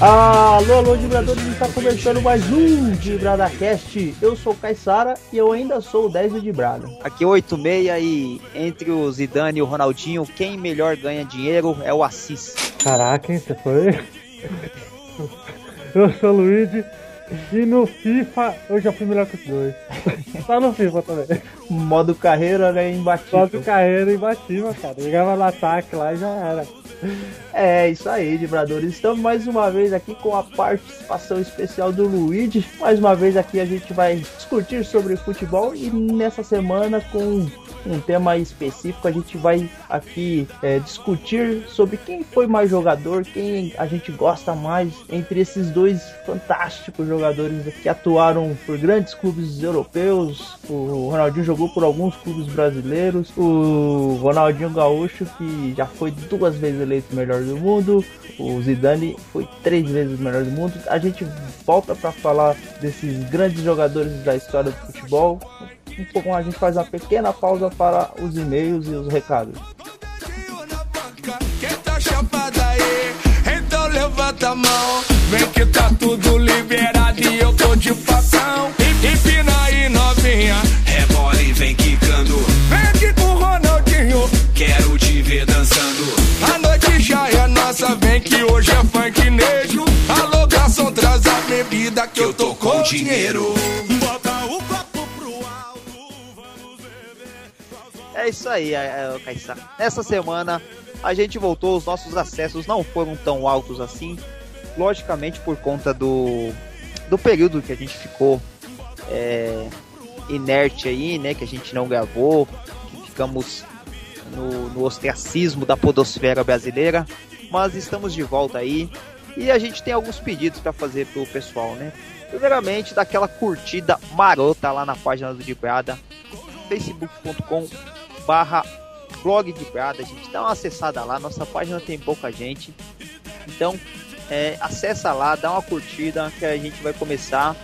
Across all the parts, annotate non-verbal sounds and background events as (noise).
Alô, alô, vibradores, está começando mais um DibradaCast. Eu sou o Caissara e eu ainda sou o 10 do Dibrada. Aqui 86 e entre o Zidane e o Ronaldinho, quem melhor ganha dinheiro é o Assis. Caraca, hein, você foi? (laughs) Eu sou o Luigi e no FIFA eu já fui melhor que os dois. Só no FIFA também. Modo carreira, né, imbatível. Modo carreira imbatível, cara. Ligava no ataque lá e já era. É isso aí, vibradores. Estamos mais uma vez aqui com a participação especial do Luigi. Mais uma vez aqui a gente vai discutir sobre futebol e nessa semana com um tema específico a gente vai aqui é, discutir sobre quem foi mais jogador, quem a gente gosta mais entre esses dois fantásticos jogadores que atuaram por grandes clubes europeus. O Ronaldinho jogou por alguns clubes brasileiros. O Ronaldinho Gaúcho que já foi duas vezes eleito melhor do mundo. O Zidane foi três vezes melhor do mundo. A gente volta para falar desses grandes jogadores da história do futebol. Um a gente faz uma pequena pausa para os e-mails e os recados. Então levanta a mão, vem que tá tudo liberado e eu tô de facão. Empina aí novinha, rebola e vem quicando. Vem aqui com o Ronaldinho, quero te ver dançando. A noite já é nossa, vem que hoje é funk nejo. Alô garçom, traz a bebida que eu tô com dinheiro. Bota É isso aí, é, é. Nessa semana a gente voltou, os nossos acessos não foram tão altos assim. Logicamente por conta do, do período que a gente ficou é, inerte aí, né? Que a gente não gravou, que ficamos no, no ostracismo da podosfera brasileira. Mas estamos de volta aí. E a gente tem alguns pedidos para fazer pro pessoal, né? Primeiramente, daquela curtida marota lá na página do Dibrada, facebook.com barra blog de Brada, gente. Dá uma acessada lá, nossa página tem pouca gente. Então, é, acessa lá, dá uma curtida que a gente vai começar.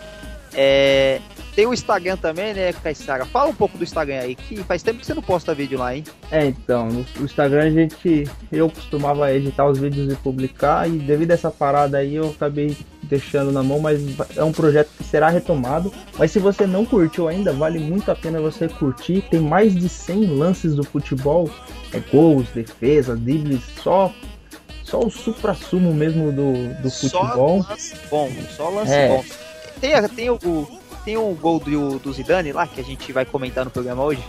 É, tem o Instagram também, né, Caissara? Fala um pouco do Instagram aí, que faz tempo que você não posta vídeo lá, hein? É, então, no Instagram a gente. Eu costumava editar os vídeos e publicar, e devido a essa parada aí eu acabei deixando na mão, mas é um projeto que será retomado. Mas se você não curtiu ainda, vale muito a pena você curtir. Tem mais de 100 lances do futebol, é, gols, defesa, dribles, só só o supra-sumo mesmo do, do futebol. Só lance bom, só lance é. bom. Tem, tem o, tem um gol do, do Zidane lá que a gente vai comentar no programa hoje?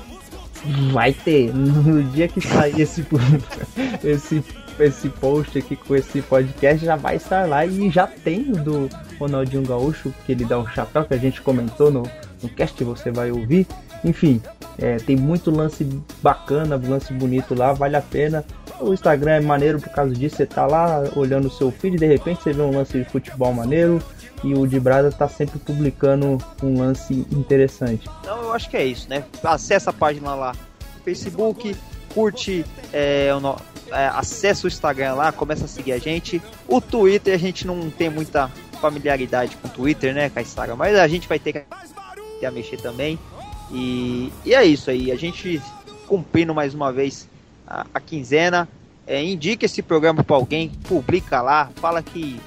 Vai ter. (laughs) No dia que sair esse, (laughs) esse, esse post aqui com esse podcast, já vai estar lá. E já tem o do Ronaldinho Gaúcho, que ele dá o chapéu, que a gente comentou no, no cast, você vai ouvir. Enfim, é, tem muito lance bacana, lance bonito lá, vale a pena. O Instagram é maneiro por causa disso, você tá lá olhando o seu feed, de repente você vê um lance de futebol maneiro, e o de Brasa tá sempre publicando um lance interessante. Então eu acho que é isso, né? Acesse a página lá no Facebook, curte, é, o, é, acessa o Instagram lá, começa a seguir a gente. O Twitter a gente não tem muita familiaridade com o Twitter, né, Caissara? Mas a gente vai ter que, a mexer também. E, e é isso aí, a gente cumprindo mais uma vez a, a quinzena. É, indica esse programa para alguém, publica lá, fala que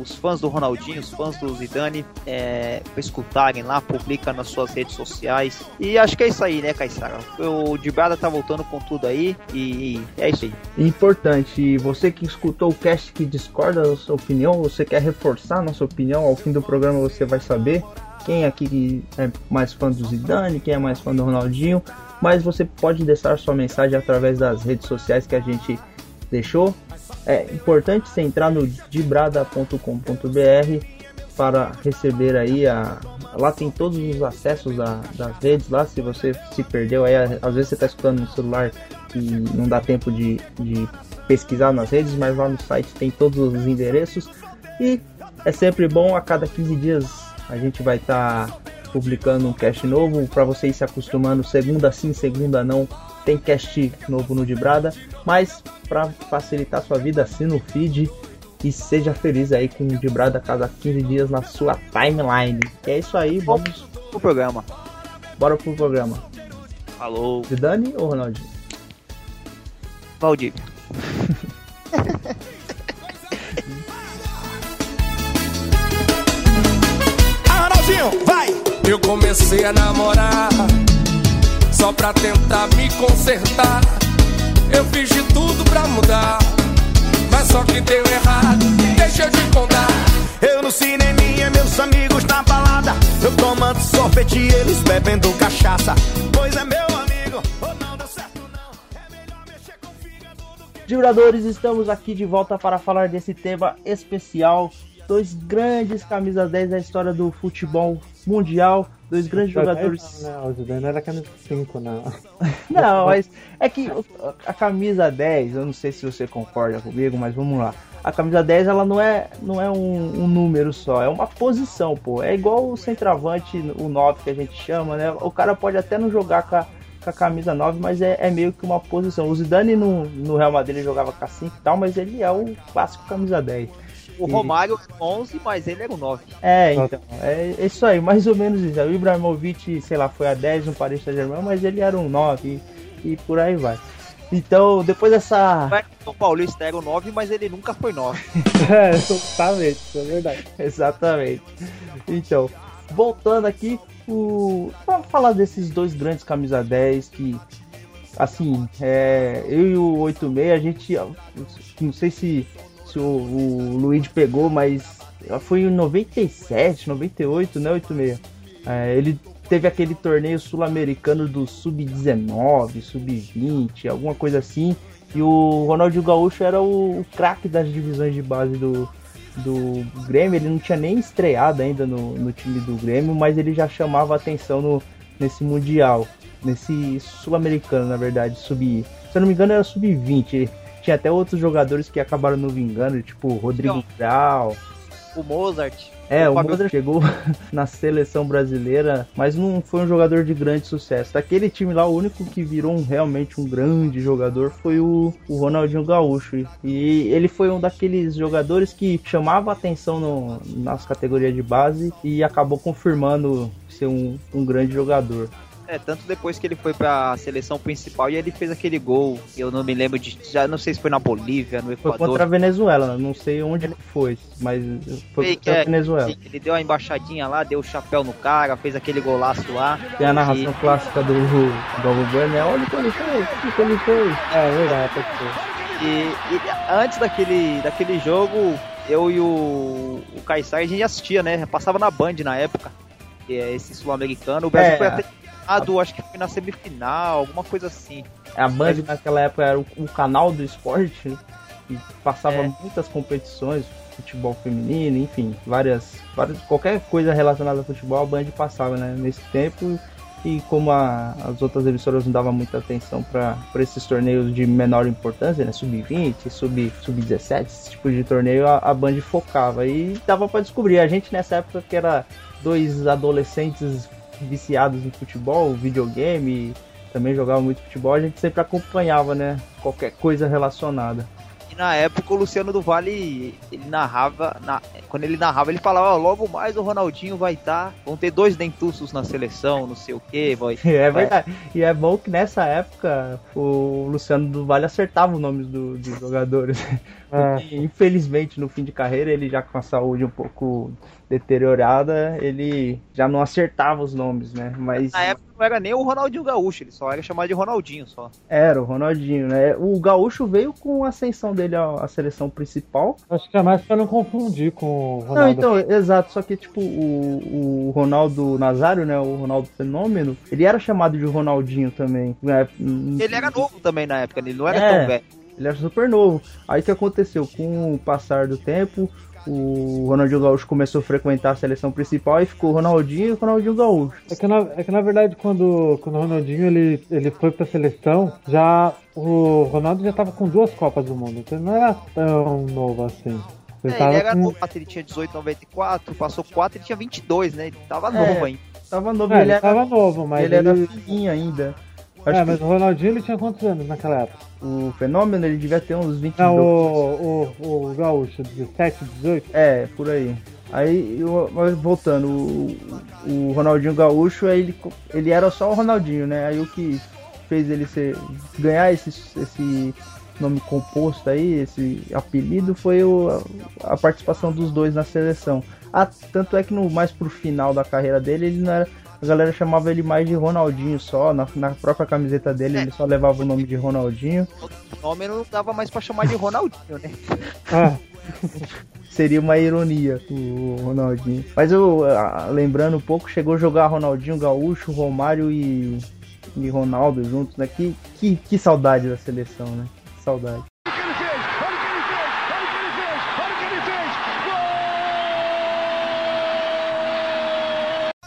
os fãs do Ronaldinho, os fãs do Zidane, é, escutarem lá, publica nas suas redes sociais. E acho que é isso aí, né, Caissara? O Dibrada tá voltando com tudo aí e é isso aí. Importante, você que escutou o cast que discorda da sua opinião, você quer reforçar a nossa opinião, ao fim do programa você vai saber quem aqui é mais fã do Zidane, quem é mais fã do Ronaldinho, mas você pode deixar sua mensagem através das redes sociais que a gente deixou. É importante você entrar no dibrada.com.br para receber aí a. Lá tem todos os acessos a, das redes lá. Se você se perdeu aí, às vezes você está escutando no celular e não dá tempo de, de pesquisar nas redes, mas lá no site tem todos os endereços. E é sempre bom a cada 15 dias a gente vai estar tá publicando um cast novo para vocês se acostumando. Segunda sim, segunda não tem cast novo no Dibrada, mas para facilitar sua vida, assina o feed e seja feliz aí com o Dibrada a cada 15 dias na sua timeline. é isso aí, vamos pro programa. Bora pro programa. Falou. Zidane ou Ronaldinho? Valdir. (laughs) Ronaldinho, vai! Eu comecei a namorar só pra tentar me consertar. Eu fiz de tudo pra mudar, mas só que deu errado. Deixa eu te contar. Eu no cineminha, meus amigos na balada. Eu tomando sorvete e eles bebendo cachaça. Pois é, meu amigo, ou não deu certo não. É melhor mexer com o fígado do que. Vibradores, estamos aqui de volta para falar desse tema especial. Dois grandes camisas 10 da história do futebol mundial. Dois grandes jogadores. Não, o Zidane era camisa 5, não. (laughs) Não, mas é que a camisa 10, eu não sei se você concorda comigo, mas vamos lá. A camisa 10 ela não é, não é um, um número só, é uma posição, pô. É igual o centroavante, o 9 que a gente chama, né? O cara pode até não jogar com a, com a camisa 9, mas é, é meio que uma posição. O Zidane no, no Real Madrid ele jogava com a 5 e tal, mas ele é o clássico camisa 10. O Romário é 11, mas ele era o 9. É, então, é isso aí, mais ou menos isso. O Ibrahimovic, sei lá, foi a 10 no Paris Saint-Germain, mas ele era um 9 e, e por aí vai. Então, depois dessa. O Paulista era o 9, mas ele nunca foi 9. (laughs) É, exatamente, isso é verdade. Exatamente. Então, voltando aqui, o... vamos falar desses dois grandes camisa 10 que, assim, é... eu e o 86, a gente, não sei se, se o, o Luigi pegou, mas foi em 97, 98, né, 86? É, ele teve aquele torneio sul-americano do sub-19, sub-20, alguma coisa assim. E o Ronaldinho Gaúcho era o, o craque das divisões de base do, do Grêmio. Ele não tinha nem estreado ainda no, no time do Grêmio, mas ele já chamava atenção no, nesse Mundial. Nesse Sul-Americano, na verdade, sub. Se eu não me engano, era sub-20. Tinha até outros jogadores que acabaram não vingando, tipo Rodrigo Não. Grau. O Mozart. É, o Fábio- Mozart chegou (laughs) na seleção brasileira, mas não foi um jogador de grande sucesso. Daquele time lá, o único que virou um- realmente um grande jogador foi o, o Ronaldinho Gaúcho. E ele foi um daqueles jogadores que chamava atenção no- nas categorias de base e acabou confirmando ser um, um grande jogador. É, tanto depois que ele foi pra seleção principal e ele fez aquele gol. Eu não me lembro de. Já não sei se foi na Bolívia, no Foi Equador. contra a Venezuela, não sei onde ele foi, mas foi que contra a é, Venezuela. ele deu uma embaixadinha lá, deu o chapéu no cara, fez aquele golaço lá. Tem a narração E- clássica do Galvão Bueno, é olha o que ele fez, olha o que ele fez. É verdade, pode ser. E, e antes daquele, daquele jogo, eu e o, o a gente assistia, né? Passava na Band na época. que é esse sul-americano. O Brasil É. foi até eliminado, acho que foi na semifinal, alguma coisa assim. A Band naquela época era o, o canal do esporte, né? que passava É. muitas competições, futebol feminino, enfim, várias, várias. Qualquer coisa relacionada a futebol, a Band passava né, nesse tempo. E como a- as outras emissoras não davam muita atenção para esses torneios de menor importância, né? Sub-20, sub- sub-17, esse tipo de torneio, a, a Band focava. E dava para descobrir. A gente nessa época que era dois adolescentes viciados em futebol, videogame, também jogava muito futebol, a gente sempre acompanhava, né? Qualquer coisa relacionada. E na época o Luciano do Vale, ele narrava, na- quando ele narrava, ele falava, ó, logo mais o Ronaldinho vai estar, vão ter dois dentuços na seleção, não sei o que, vai. (laughs) É verdade. E é bom que nessa época o Luciano do Vale acertava os nomes do- dos (laughs) jogadores. É. Porque, infelizmente, no fim de carreira, ele já com a saúde um pouco deteriorada, ele já não acertava os nomes, né? Mas Na época não era nem o Ronaldinho Gaúcho, ele só era chamado de Ronaldinho só. era o Ronaldinho, né? O Gaúcho veio com a ascensão dele à, à seleção principal. Acho que é mais pra não confundir com o Não, Ronaldo. então, exato, só que tipo, o, o Ronaldo Nazário, né? O Ronaldo Fenômeno, ele era chamado de Ronaldinho também. né? Ele era novo também na época, ele não era É. tão velho. Ele era super novo. Aí o que aconteceu? Com o passar do tempo, o Ronaldinho Gaúcho começou a frequentar a seleção principal e ficou o Ronaldinho e o Ronaldinho Gaúcho. É que, na, é que na verdade quando, quando o Ronaldinho ele, ele foi pra seleção, já o Ronaldo já tava com duas Copas do Mundo, então ele não era tão novo assim. Ele É, tava ele era com. novo, ele tinha 18, 94, passou 4, ele tinha 22, né? Ele tava É. novo ainda. Tava novo, É, ele, ele era, tava novo, mas ele ele, era filhinho ainda. Acho É, que mas o Ronaldinho ele tinha quantos anos naquela época? o fenômeno ele devia ter uns 22. Não, o, o, o Gaúcho, 17, 18. É, por aí. Aí, eu- mas voltando, o, o Ronaldinho Gaúcho, ele, ele era só o Ronaldinho, né? Aí o que fez ele ser, ganhar esse, esse, nome composto aí, esse apelido, foi o, a participação dos dois na seleção. Ah, tanto é que no mais pro final da carreira dele, ele não era. A galera chamava ele mais de Ronaldinho só, na, na própria camiseta dele ele só levava o nome de Ronaldinho. O nome não dava mais pra chamar de Ronaldinho, né? (laughs) Ah, Seria uma ironia o Ronaldinho. Mas eu, ah, lembrando um pouco, chegou a jogar Ronaldinho Gaúcho, Romário e, e Ronaldo juntos, né? Que, que, que saudade da seleção, né? Que saudade.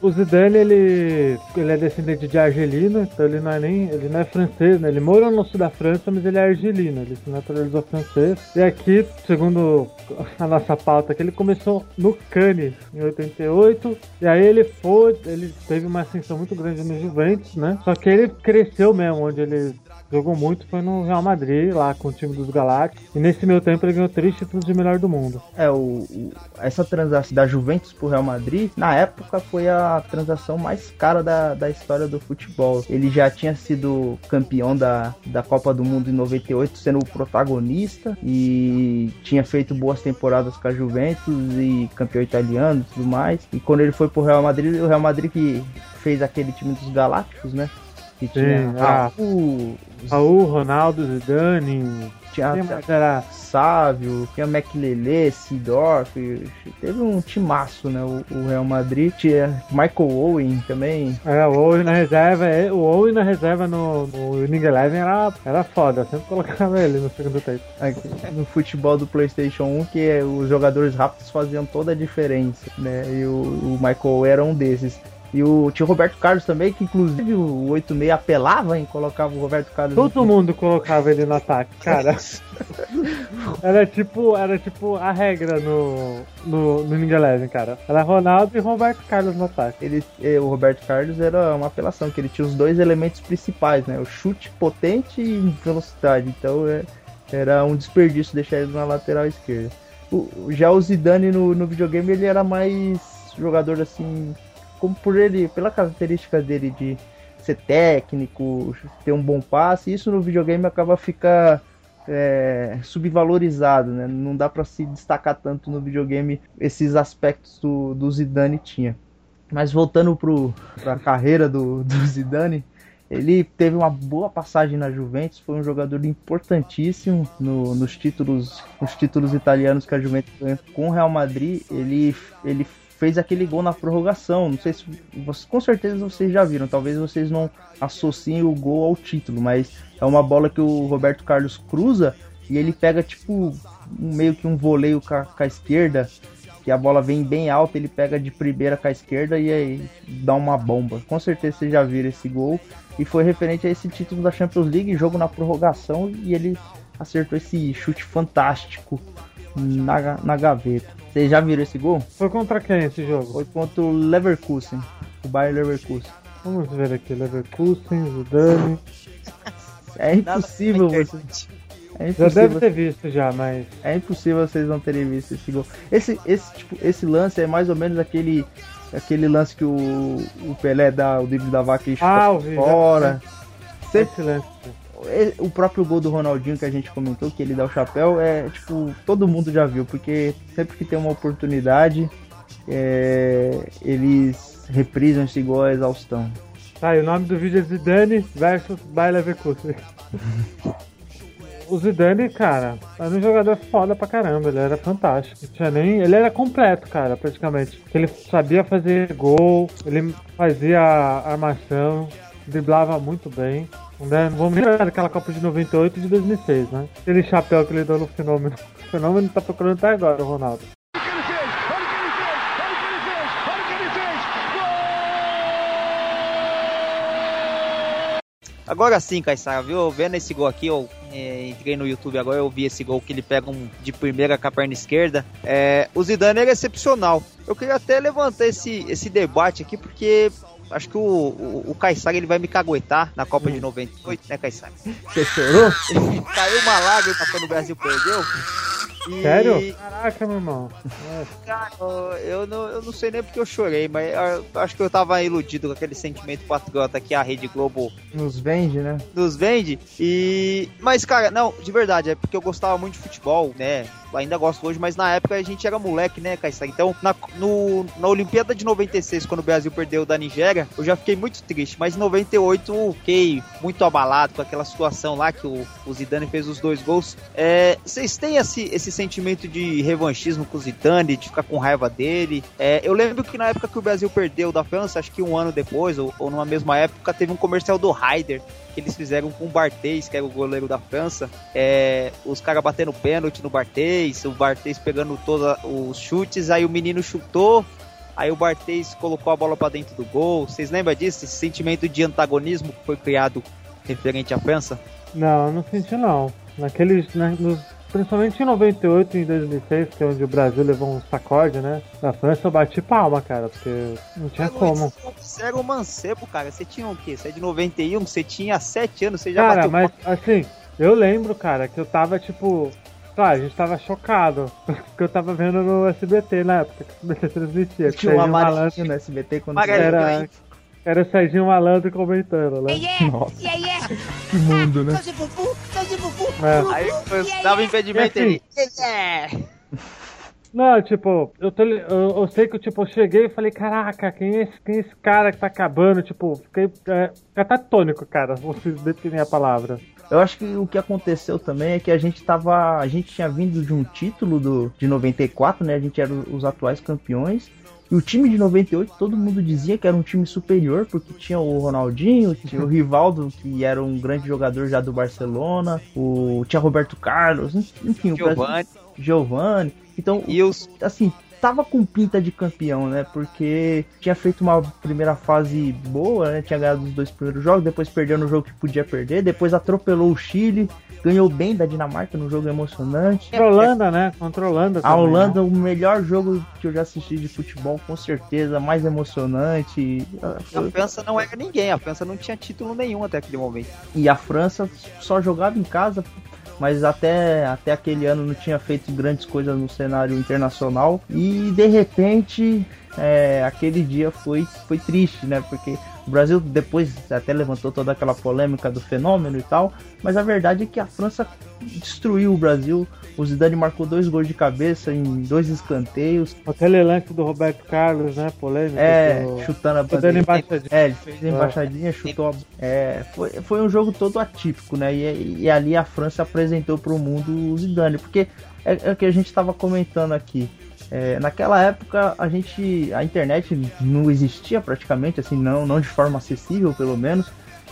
o Zidane, ele, ele é descendente de argelino, então ele não é nem, ele não é francês, né? Ele morou no sul da França, mas ele é argelino, ele se naturalizou francês. E aqui, segundo a nossa pauta, que ele começou no Cannes em 88, e aí ele foi, ele teve uma ascensão muito grande no Juventus, né? Só que ele cresceu mesmo, onde ele jogou muito foi no Real Madrid, lá com o time dos Galácticos. E nesse meio tempo ele ganhou três títulos de melhor do mundo. É, o, o- essa transação da Juventus pro Real Madrid, na época foi a transação mais cara da, da história do futebol. Ele já tinha sido campeão da, da Copa do Mundo em 98, sendo o protagonista, e tinha feito boas temporadas com a Juventus e campeão italiano e tudo mais. E quando ele foi pro Real Madrid, o Real Madrid que fez aquele time dos Galácticos, né? Que tinha ah. Raul, Raul, Ronaldo, Zidane, tinha era? Sávio, tinha McLele, Sidorf, teve um timaço, né? O, o Real Madrid tinha Michael Owen também. É, o Owen na reserva, é- o Owen na reserva no, no Winning Eleven era, era foda, sempre colocava ele no segundo tempo. aqui, No futebol do PlayStation 1, que é, os jogadores rápidos faziam toda a diferença, né? E o, o Michael Owen era um desses. E o tinha o Roberto Carlos também, que inclusive o 86 apelava em colocava o Roberto Carlos. Todo mundo colocava ele no ataque, cara. (laughs) Era tipo, era tipo a regra no, no, no Winning Eleven, cara. Era Ronaldo e Roberto Carlos no ataque. ele, o Roberto Carlos era uma apelação, que ele tinha os dois elementos principais, né? O chute potente e velocidade. Então é, era um desperdício deixar ele na lateral esquerda. O- já o Zidane no, no videogame ele era mais jogador assim, como por ele, pela característica dele de ser técnico, ter um bom passe, isso no videogame acaba ficar é, subvalorizado, né? Não dá pra se destacar tanto no videogame esses aspectos do, do Zidane tinha. Mas voltando pro, pra carreira do, do Zidane, ele teve uma boa passagem na Juventus, foi um jogador importantíssimo no- nos títulos nos títulos italianos que a Juventus ganhou com o Real Madrid. Ele, ele fez aquele gol na prorrogação. Não sei se com certeza vocês já viram. Talvez vocês não associem o gol ao título, mas é uma bola que o Roberto Carlos cruza e ele pega tipo meio que um voleio com a, com a esquerda que a bola vem bem alta, ele pega de primeira com a esquerda e aí dá uma bomba. Com certeza vocês já viram esse gol. E foi referente a esse título da Champions League, jogo na prorrogação, e ele acertou esse chute fantástico na, na gaveta. Vocês já viram esse gol? Foi contra quem esse jogo? Foi contra o Leverkusen, o Bayer Leverkusen. Vamos ver aqui, Leverkusen, Zidane. É impossível na você. É Já deve ter visto já, mas é impossível vocês não terem visto esse gol. Esse, esse, tipo, esse lance é mais ou menos aquele, aquele lance que o, o Pelé dá o drible da vaca e chuta Ah, fora. Cê- esse lance. E- O próprio gol do Ronaldinho que a gente comentou, que ele dá o chapéu, é tipo, todo mundo já viu, porque sempre que tem uma oportunidade, é, eles reprisam esse gol à exaustão. Tá, e o nome do vídeo é Zidane versus Bayer Leverkusen. O Zidane, cara, era um jogador foda pra caramba, ele era fantástico. Tinha nem, ele era completo, cara, praticamente. Ele sabia fazer gol, ele fazia armação, driblava muito bem. Né? Não vamos lembrar daquela Copa de 98 e de 2006, né? Aquele chapéu que ele deu no fenômeno. (laughs) O fenômeno tá procurando até agora, o Ronaldo. Agora sim, Caissara, viu? Vendo esse gol aqui, eu é, entrei no YouTube agora, eu vi esse gol que ele pega um de primeira com a perna esquerda. É, o Zidane era excepcional. Eu queria até levantar esse, esse debate aqui, porque acho que o, o, o ele vai me caguetar na Copa de 98, né, Caissara? Você chorou? (laughs) Caiu uma lágrima quando o Brasil perdeu. E- Sério? Caraca, meu irmão. Cara, eu não, eu não sei nem porque eu chorei, mas eu acho que eu tava iludido com aquele sentimento patriota que a Rede Globo Nos vende, né? nos vende. E. Mas, cara, não, de verdade, é porque eu gostava muito de futebol, né? Ainda gosto hoje, mas na época a gente era moleque, né, Caissara? Então, na, no, na Olimpíada de 96, quando o Brasil perdeu da Nigéria, eu já fiquei muito triste. Mas em 98 eu fiquei muito abalado com aquela situação lá que o, o Zidane fez os dois gols. É, vocês têm esse, esse sentimento de revanchismo com o Zidane, de ficar com raiva dele? É, eu lembro que na época que o Brasil perdeu da França, acho que um ano depois, ou, ou numa mesma época, teve um comercial do Ryder que eles fizeram com o Barthez, que era o goleiro da França. É, os caras batendo pênalti no Barthez, o Barthez pegando todos os chutes, aí o menino chutou, aí o Barthez colocou a bola pra dentro do gol. Vocês lembram disso? Esse sentimento de antagonismo que foi criado referente à França? Não, não senti não. Naqueles. Na, nos, principalmente em 98 e em 2006, que é onde o Brasil levou um sacode, né? Na França eu bati palma, cara, porque não tinha como. Você era um mancebo, cara. Você tinha o quê? Você é de 91, você tinha 7 anos, você já Cara, bateu mas assim, eu lembro, cara, que eu tava tipo. Claro, a gente tava chocado. (laughs) Porque eu tava vendo no SBT na época que o SBT transmitia. que Tinha um amarelinho no SBT quando. Era, era o Serginho Malandro comentando, né? Nossa, que mundo, né? É. Aí eu dava impedimento E assim, ele. É. Não, tipo, eu, tô, eu, eu sei que tipo, eu cheguei e falei, caraca, quem é, esse, quem é esse cara que tá acabando? Tipo, fiquei é, catatônico, cara, vocês definir a palavra. Eu acho que o que aconteceu também é que a gente tava. A gente tinha vindo de um título do, de 94, né? A gente era os atuais campeões. E o time de 98, todo mundo dizia que era um time superior, porque tinha o Ronaldinho, tinha o Rivaldo, que era um grande jogador já do Barcelona, o tinha Roberto Carlos, enfim, o Brasil- Giovanni. Giovani. Então, E os assim, tava com pinta de campeão, né? Porque tinha feito uma primeira fase boa, né? Tinha ganhado os dois primeiros jogos, depois perdeu no jogo que podia perder, depois atropelou o Chile, ganhou bem da Dinamarca no jogo emocionante. Contra a Holanda, né? Contra a Holanda A também, Holanda, né? o melhor jogo que eu já assisti de futebol, com certeza, mais emocionante. A França não era ninguém, a França não tinha título nenhum até aquele momento. E a França só jogava em casa, mas até, até aquele ano não tinha feito grandes coisas no cenário internacional. E de repente, é, aquele dia foi, foi triste, né? Porque o Brasil depois até levantou toda aquela polêmica do fenômeno e tal, mas a verdade é que a França destruiu o Brasil. O Zidane marcou dois gols de cabeça em dois escanteios. Aquele lance do Roberto Carlos, né? Polêmico. É, do- chutando a bandeira. embaixadinha. É, ele fez a embaixadinha, chutou. a- É, foi, foi um jogo todo atípico, né? E, e ali a França apresentou para o mundo o Zidane, porque é, é o que a gente estava comentando aqui. É, naquela época a gente, a internet não existia praticamente, assim, não, não de forma acessível pelo menos.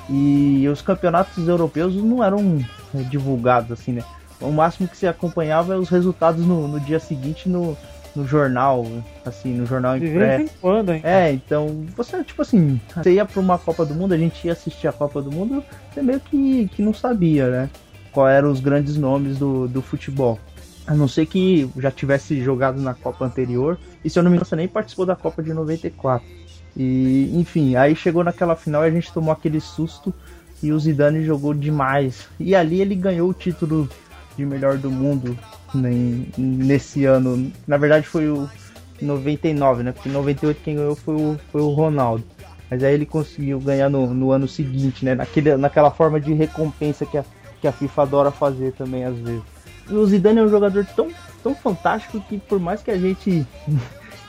E os campeonatos europeus não eram é, divulgados assim, né? O máximo que se acompanhava é os resultados no, no dia seguinte no, no jornal, assim, no jornal De impresso. vez em quando, hein? É, então, você, tipo assim, você ia pra uma Copa do Mundo, a gente ia assistir a Copa do Mundo, você meio que, que não sabia, né? Qual eram os grandes nomes do, do futebol. A não ser que já tivesse jogado na Copa anterior, e se eu não me engano, você nem participou da Copa de 94. E, enfim, aí chegou naquela final e a gente tomou aquele susto e o Zidane jogou demais. E ali ele ganhou o título de melhor do mundo né, nesse ano. Na verdade foi o 99, né? Porque em 98 quem ganhou foi o, foi o Ronaldo. Mas aí ele conseguiu ganhar no, no ano seguinte, né? Naquele, naquela forma de recompensa que a, que a FIFA adora fazer também às vezes. E o Zidane é um jogador tão, tão fantástico que por mais que a gente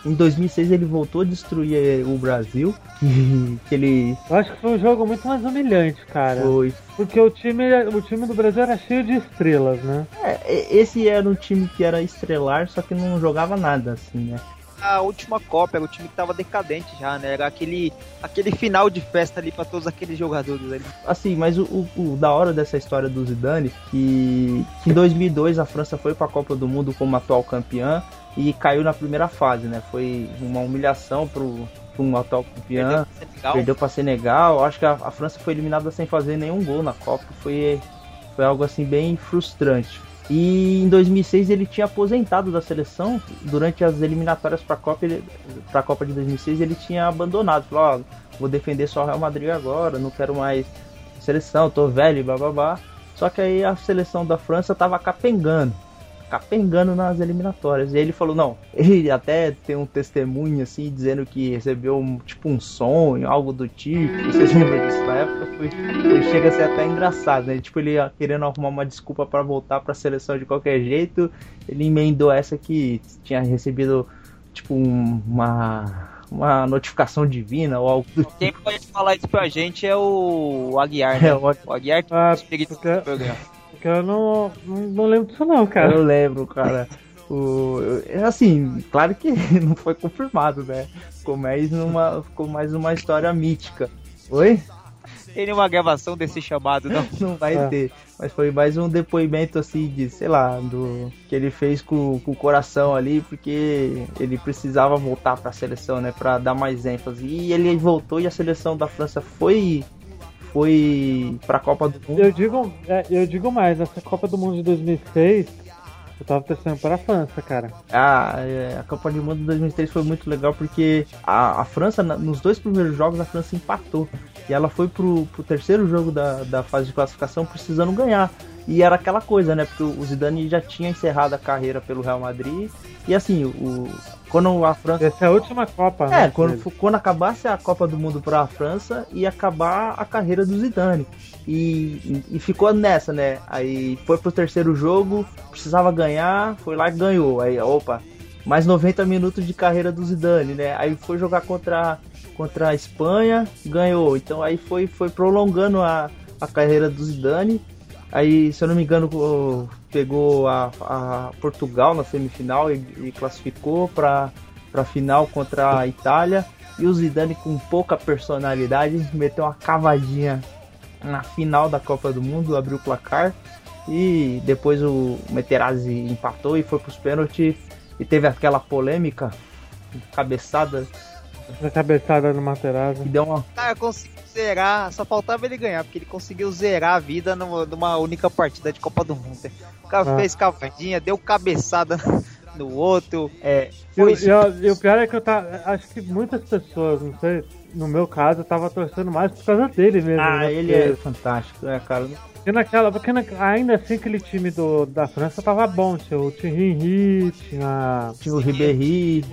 em 2006 ele voltou a destruir eh, o Brasil, (laughs) que, ele Eu acho que foi um jogo muito mais humilhante, cara. foi Porque o time, o time do Brasil era cheio de estrelas, né? É, esse era um time que era estrelar, só que não jogava nada, assim, né? A última Copa era o time que tava decadente já, né? Era aquele, aquele final de festa ali pra todos aqueles jogadores ali. Assim, mas o, o- o da hora dessa história do Zidane, que, que em 2002 a França foi pra Copa do Mundo como atual campeã e caiu na primeira fase, né? Foi uma humilhação pro, pro um atual campeã. Perdeu pro Senegal. Senegal. Acho que a, a França foi eliminada sem fazer nenhum gol na Copa. Foi, foi algo assim bem frustrante. E em 2006 ele tinha aposentado da seleção. Durante as eliminatórias para a Copa, ele, pra Copa de 2006 ele tinha abandonado. Falou: ó, vou defender só o Real Madrid agora, não quero mais seleção, tô velho, blá. Só que aí a seleção da França tava capengando. Capengando nas eliminatórias. E ele falou, não, ele até tem um testemunho assim, dizendo que recebeu um, tipo um sonho, algo do tipo. Vocês lembram disso na época? Foi, foi, chega a ser até engraçado, né? Tipo, ele ia querendo arrumar uma desculpa para voltar para a seleção de qualquer jeito, ele emendou essa que tinha recebido tipo um, uma uma notificação divina ou algo do tipo. Quem pode falar isso pra gente é o Aguiar, né? É, o, Aguiar que ah, o espírito porque, programa. Porque eu não, não lembro disso não, cara. Eu lembro, cara. O, assim, claro que (laughs) não foi confirmado, né? Ficou mais numa, ficou mais uma história mítica. Oi? Tem nenhuma gravação desse chamado, não? (laughs) não vai é. ter. Mas foi mais um depoimento assim de, sei lá, do que ele fez com, com o coração ali, porque ele precisava voltar para a seleção, né, para dar mais ênfase. E ele voltou e a seleção da França foi foi para a Copa do Mundo. Eu digo, é, eu digo mais, essa Copa do Mundo de 2006 eu tava torcendo para a França, cara. Ah, é, a Copa do Mundo de 2003 foi muito legal porque a, a França, nos dois primeiros jogos, a França empatou. E ela foi pro, pro terceiro jogo da, da fase de classificação precisando ganhar. E era aquela coisa, né? Porque o Zidane já tinha encerrado a carreira pelo Real Madrid. E assim, o, quando a França. Essa é a última Copa, né? É, quando, quando acabasse a Copa do Mundo para a França, ia acabar a carreira do Zidane. E, e, ficou nessa, né? Aí foi pro terceiro jogo, precisava ganhar, foi lá e ganhou. Aí, opa, mais 90 minutos de carreira do Zidane, né? Aí foi jogar contra contra a Espanha, ganhou. Então aí foi, foi prolongando a, a carreira do Zidane. Aí, se eu não me engano, pegou a, a Portugal na semifinal e, e classificou para a final contra a Itália. E o Zidane, com pouca personalidade, meteu uma cavadinha na final da Copa do Mundo, abriu o placar. E depois o Materazzi empatou e foi para os pênaltis. E teve aquela polêmica, cabeçada a cabeçada no Materazzi. Deu uma... Cara, conseguiu zerar, só faltava ele ganhar, porque ele conseguiu zerar a vida numa, numa única partida de Copa do Mundo. O cara ah. fez cavadinha, deu cabeçada (laughs) no outro. É, foi e, o pior é que eu tá. Acho que muitas pessoas, não sei, no meu caso, eu tava torcendo mais por causa dele mesmo. Ah, né? ele é fantástico, é, cara. Porque, naquela, porque na, ainda assim aquele time do, da França tava bom. Tinha o Thierry, tinha. Tinha o Ribéry.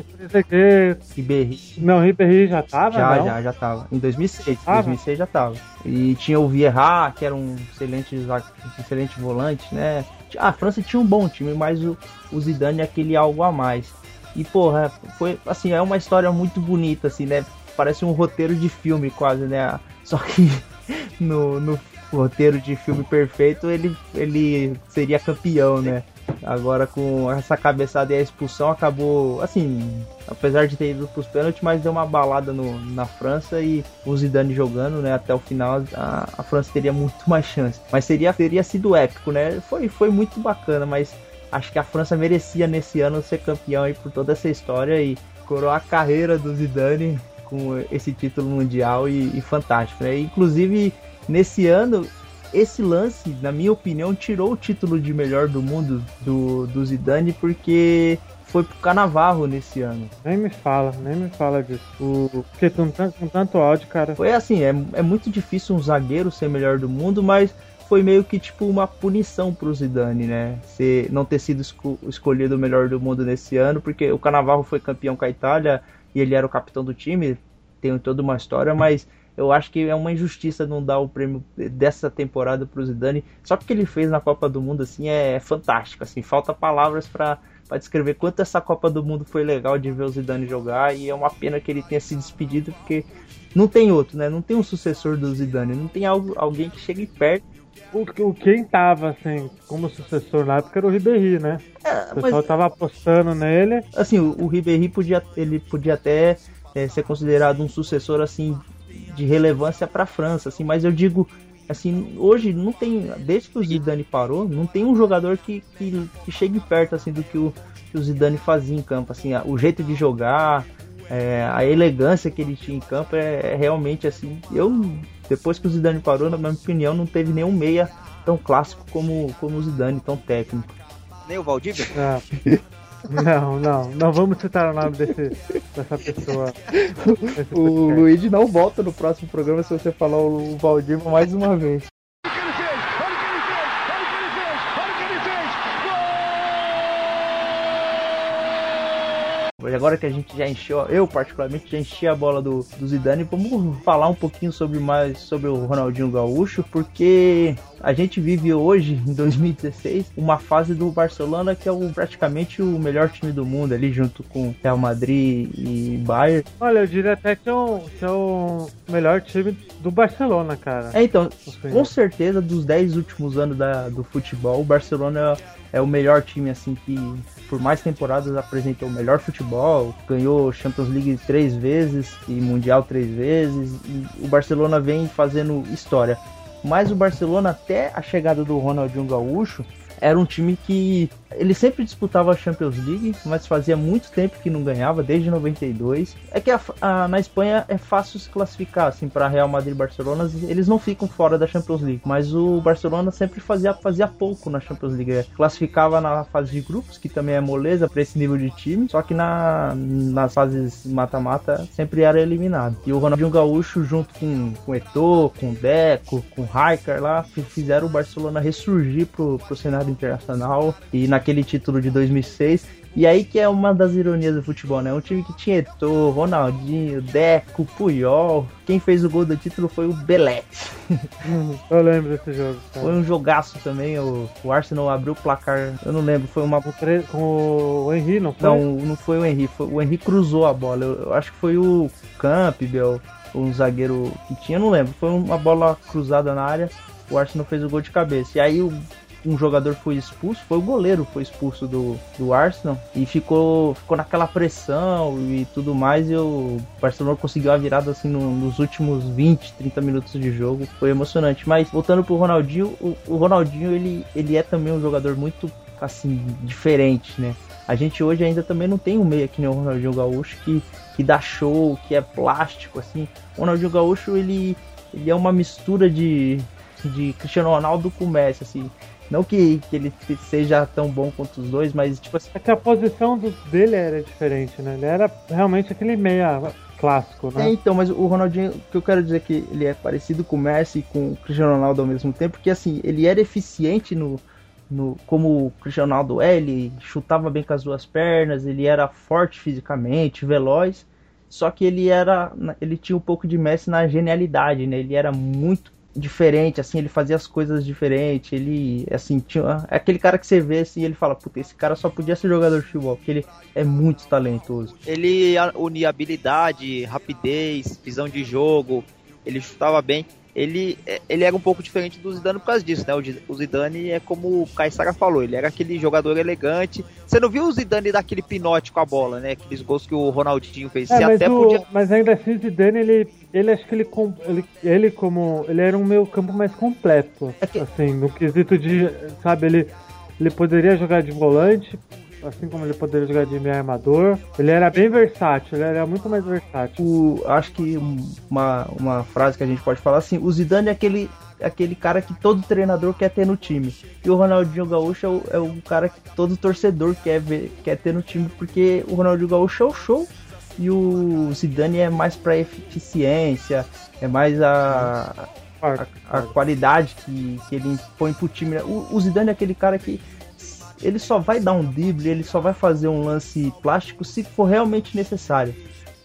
Ribéry. Não, o Ribéry já tava? Já, não? já, já tava. Em 2006. Tava? 2006 já tava. E tinha o Vieira, que era um excelente, excelente volante, né? A França tinha um bom time, mas o, o Zidane é aquele algo a mais. E, porra, foi assim, é uma história muito bonita, assim, né? Parece um roteiro de filme quase, né? Só que (laughs) no, no roteiro de filme perfeito, ele, ele seria campeão, né? Agora com essa cabeçada e a expulsão acabou, assim, apesar de ter ido pros pênaltis, mas deu uma balada no, na França e o Zidane jogando, né, até o final, a, a França teria muito mais chance. Mas seria, teria sido épico, né? Foi, foi muito bacana, mas acho que a França merecia nesse ano ser campeão aí por toda essa história e coroar a carreira do Zidane com esse título mundial e, e fantástico, né? Inclusive Nesse ano, esse lance, na minha opinião, tirou o título de melhor do mundo do, do Zidane porque foi pro Canavarro nesse ano. Nem me fala, nem me fala disso. O... Porque com tanto, com tanto ódio, cara. Foi assim, é, é muito difícil um zagueiro ser melhor do mundo, mas foi meio que tipo uma punição pro Zidane, né? Ser, não ter sido esco escolhido o melhor do mundo nesse ano, porque o Canavarro foi campeão com a Itália e ele era o capitão do time, tem toda uma história, mas eu acho que é uma injustiça não dar o prêmio dessa temporada pro Zidane. Só porque ele fez na Copa do Mundo assim é, fantástico, assim, falta palavras para para descrever quanto essa Copa do Mundo foi legal de ver o Zidane jogar e é uma pena que ele tenha se despedido porque não tem outro, né? Não tem um sucessor do Zidane, não tem algo, alguém que chegue perto. O, o quem tava assim como sucessor na época era o Ribéry, né? É, o pessoal mas... tava apostando nele. Assim, o, o Ribéry podia ele podia até é, ser considerado um sucessor assim de relevância para a França, assim, mas eu digo assim, hoje não tem, desde que o Zidane parou, não tem um jogador que, que, que chegue perto assim do que o, que o Zidane fazia em campo, assim, o jeito de jogar, é, a elegância que ele tinha em campo é, é, realmente assim, eu depois que o Zidane parou, na minha opinião, não teve nenhum meia tão clássico como, como o Zidane, tão técnico. Nem o Valdívia? Ah. Não, não, não vamos citar o nome desse, dessa pessoa. (laughs) o Luigi não volta no próximo programa se você falar o Valdivia mais uma vez. Agora que a gente já encheu, eu particularmente já enchi a bola do, do Zidane, vamos falar um pouquinho sobre mais sobre o Ronaldinho Gaúcho, porque a gente vive hoje, em 2016, uma fase do Barcelona que é o, praticamente o melhor time do mundo, ali junto com Real Madrid e Bayern. Olha, eu diria até que é o, que é o melhor time do Barcelona, cara. É, então, com certeza, dos 10 últimos anos da, do futebol, o Barcelona é o melhor time, assim, que por mais temporadas apresentou o melhor futebol, ganhou Champions League três vezes e Mundial três vezes, e o Barcelona vem fazendo história. Mas o Barcelona, até a chegada do Ronaldinho Gaúcho, era um time que ele sempre disputava a Champions League, mas fazia muito tempo que não ganhava, desde 92. É que a, a, na Espanha é fácil se classificar, assim, para Real Madrid e Barcelona, eles não ficam fora da Champions League, mas o Barcelona sempre fazia, fazia pouco na Champions League. É, classificava na fase de grupos, que também é moleza para esse nível de time, só que na, nas fases mata-mata sempre era eliminado. E o Ronaldinho Gaúcho, junto com, com Eto'o, com Deco, com Raikar lá, fizeram o Barcelona ressurgir pro, pro cenário internacional e naquele título de 2006. E aí que é uma das ironias do futebol, né? Um time que tinha Eto'o, Ronaldinho, Deco, Puyol. Quem fez o gol do título foi o Belete. (laughs) Eu lembro desse jogo. Cara. Foi um jogaço também. O, o Arsenal abriu o placar. Eu não lembro. Foi uma. Com o Henry, não foi? Não, não foi o Henry. Foi, o Henry cruzou a bola. Eu, eu acho que foi o Campbell, um zagueiro que tinha, não lembro. Foi uma bola cruzada na área. O Arsenal fez o gol de cabeça. E aí o um jogador foi expulso, foi o goleiro foi expulso do, do Arsenal e ficou, ficou naquela pressão e tudo mais e o Barcelona conseguiu a virada assim no, nos últimos 20, 30 minutos de jogo, foi emocionante. Mas voltando pro Ronaldinho, o, o Ronaldinho ele, ele é também um jogador muito assim diferente, né? A gente hoje ainda também não tem um meia que nem o Ronaldinho Gaúcho que, que dá show, que é plástico assim. O Ronaldinho Gaúcho ele, ele é uma mistura de de Cristiano Ronaldo com Messi, assim. Não que, que ele seja tão bom quanto os dois, mas tipo assim. É que a posição do, dele era diferente, né? Ele era realmente aquele meia clássico, né? É, então, mas o Ronaldinho, o que eu quero dizer é que ele é parecido com o Messi e com o Cristiano Ronaldo ao mesmo tempo, porque assim, ele era eficiente no, no, como o Cristiano Ronaldo é, ele chutava bem com as duas pernas, ele era forte fisicamente, veloz, só que ele era, ele tinha um pouco de Messi na genialidade, né? Ele era muito diferente, assim, ele fazia as coisas diferentes, ele, assim, tinha, é aquele cara que você vê, assim, ele fala, puta, esse cara só podia ser jogador de futebol, porque ele é muito talentoso. Ele unia habilidade, rapidez, visão de jogo, ele chutava bem, ele, ele era um pouco diferente do Zidane por causa disso, né? O Zidane é como o Caissara falou, ele era aquele jogador elegante. Você não viu o Zidane dar aquele pinote com a bola, né? Aqueles gols que o Ronaldinho fez. É, mas, até o, podia... mas ainda assim o Zidane, ele, ele acho que ele, ele, ele como. Ele era um meio campo mais completo. É que... Assim, no quesito de. Sabe, ele, ele poderia jogar de volante, assim como ele poderia jogar de meio armador. Ele era bem versátil, ele era muito mais versátil. O, acho que uma, uma frase que a gente pode falar assim, o Zidane é aquele aquele cara que todo treinador quer ter no time. E o Ronaldinho Gaúcho é o, é o cara que todo torcedor quer ver, quer ter no time, porque o Ronaldinho Gaúcho é o show e o Zidane é mais para eficiência, é mais a, a, a, qualidade que, que ele põe pro time. O, o Zidane é aquele cara que ele só vai dar um drible, ele só vai fazer um lance plástico se for realmente necessário.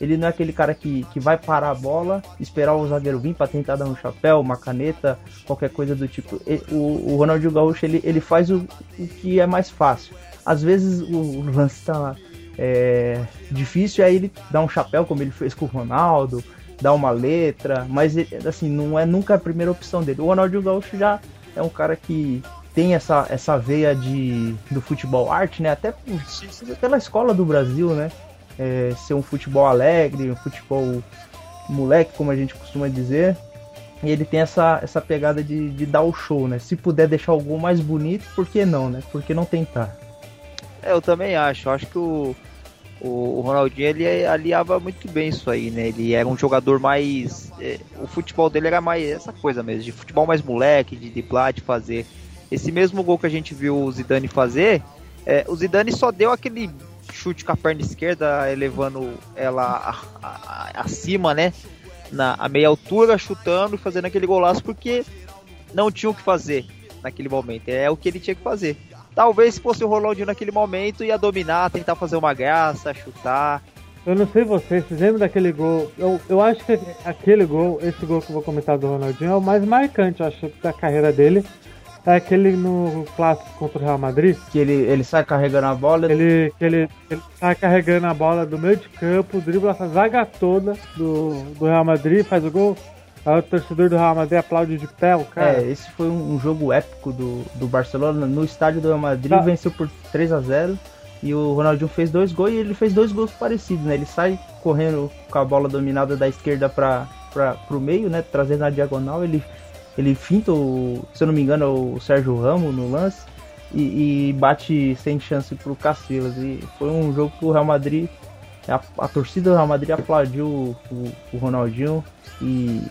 Ele não é aquele cara que, que vai parar a bola, esperar o zagueiro vir para tentar dar um chapéu, uma caneta, qualquer coisa do tipo. O, o Ronaldinho Gaúcho ele, ele faz o, o que é mais fácil. Às vezes o lance tá é, difícil, aí ele dá um chapéu, como ele fez com o Ronaldo, dá uma letra, mas assim, não é nunca a primeira opção dele. O Ronaldinho Gaúcho já é um cara que tem essa, essa veia de, do futebol arte, né? Até pela escola do Brasil, né? É, ser um futebol alegre, um futebol moleque, como a gente costuma dizer. E ele tem essa, essa pegada de, de dar o show, né? Se puder deixar o gol mais bonito, por que não, né? Por que não tentar? É, eu também acho. Eu acho que o, o, Ronaldinho ele aliava muito bem isso aí, né? Ele era um jogador mais. É, o futebol dele era mais essa coisa mesmo, de futebol mais moleque, de driblar, de fazer. Esse mesmo gol que a gente viu o Zidane fazer, é, o Zidane só deu aquele chute com a perna esquerda, elevando ela a, a, a, acima, né? Na a meia altura, chutando e fazendo aquele golaço, porque não tinha o que fazer naquele momento. É o que ele tinha que fazer. Talvez se fosse o Ronaldinho naquele momento, ia dominar, tentar fazer uma graça, chutar. Eu não sei vocês, vocês lembram daquele gol? Eu, eu acho que aquele gol, esse gol que eu vou comentar do Ronaldinho, é o mais marcante, acho, da carreira dele. É aquele no clássico contra o Real Madrid. Que ele, ele sai carregando a bola. Ele, ele, ele sai carregando a bola do meio de campo, dribla essa zaga toda do, do Real Madrid, faz o gol. Aí o torcedor do Real Madrid aplaude de pé, o cara. É, esse foi um, um jogo épico do, do Barcelona no estádio do Real Madrid, tá. venceu por 3 a 0 e o Ronaldinho fez dois gols e ele fez dois gols parecidos, né? Ele sai correndo com a bola dominada da esquerda para o meio, né? Trazendo na diagonal, ele, ele finta, o, se eu não me engano, o Sérgio Ramos no lance e, e bate sem chance pro Casillas. E foi um jogo que o Real Madrid, a, a torcida do Real Madrid aplaudiu o, o, o Ronaldinho e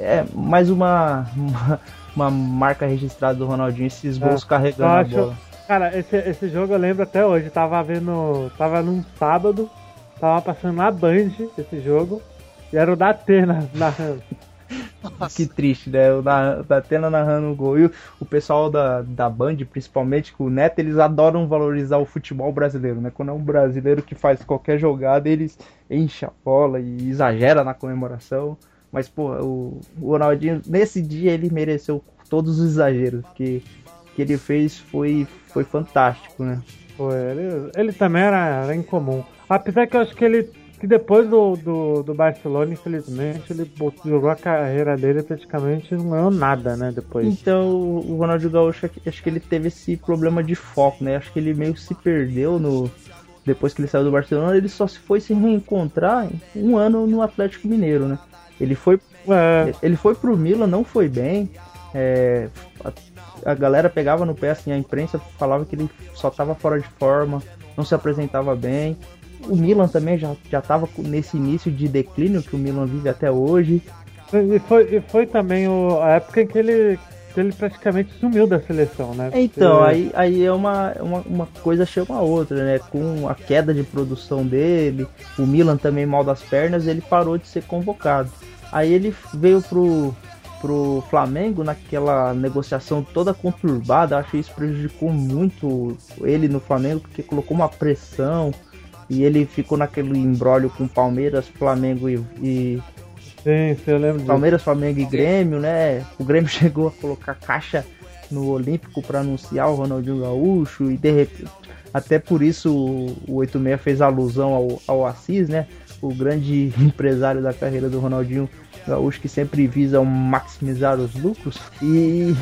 é mais uma, uma, uma, marca registrada do Ronaldinho, esses gols é, carregando a bola. Cara, esse, esse jogo eu lembro até hoje. Tava vendo. Tava num sábado. Tava passando na Band esse jogo. E era o da Atena narrando. que triste, né? O da, da Atena narrando o gol. E o, o pessoal da, da Band, principalmente com o Neto, eles adoram valorizar o futebol brasileiro, né? Quando é um brasileiro que faz qualquer jogada, eles enchem a bola e exagera na comemoração. Mas, pô, o, o Ronaldinho, nesse dia, ele mereceu todos os exageros. Porque que ele fez foi, foi fantástico, né? Foi, ele, ele também era, era incomum. Apesar que eu acho que ele que depois do, do, do Barcelona, infelizmente, ele jogou a carreira dele praticamente não ganhou nada, né? Depois. Então, o Ronaldinho Gaúcho, acho que ele teve esse problema de foco, né? Acho que ele meio que se perdeu no. Depois que ele saiu do Barcelona, ele só se foi se reencontrar um ano no Atlético Mineiro, né? Ele foi. É. Ele foi pro Milan, não foi bem. É, a galera pegava no pé, assim, a imprensa falava que ele só estava fora de forma, não se apresentava bem. O Milan também já, já tava nesse início de declínio que o Milan vive até hoje. E foi, e foi também o, a época em que ele, que ele praticamente sumiu da seleção, né? Então, aí, aí é uma, uma, uma coisa chama a outra, né? Com a queda de produção dele, o Milan também mal das pernas, ele parou de ser convocado. Aí ele veio pro, pro Flamengo naquela negociação toda conturbada. Acho que isso prejudicou muito ele no Flamengo, porque colocou uma pressão e ele ficou naquele embrólio com Palmeiras, Flamengo e. e... Sim, eu lembro Palmeiras, Flamengo e Grêmio, né? O Grêmio (laughs) chegou a colocar caixa no Olímpico para anunciar o Ronaldinho Gaúcho e de repente, até por isso o 86 fez alusão ao, ao Assis, né? O grande (laughs) empresário da carreira do Ronaldinho gaúcho que sempre visam maximizar os lucros e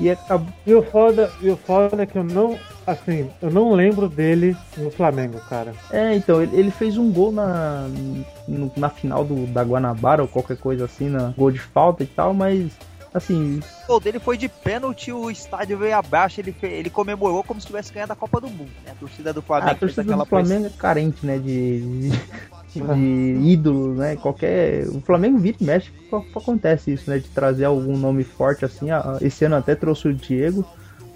e acabou. E o foda, e o foda é que eu não, assim, eu não lembro dele no Flamengo, cara. É, então, ele, ele fez um gol na, no, na final do, da Guanabara ou qualquer coisa assim, na gol de falta e tal, mas assim. O gol dele foi de pênalti, o estádio veio abaixo, ele, ele comemorou como se tivesse ganhado a Copa do Mundo. Né? A torcida do Flamengo. Ah, a torcida do Flamengo é carente, né? De, de (laughs) ídolo, né? Qualquer. O Flamengo vira e mexe, acontece isso, né? De trazer algum nome forte assim. Esse ano até trouxe o Diego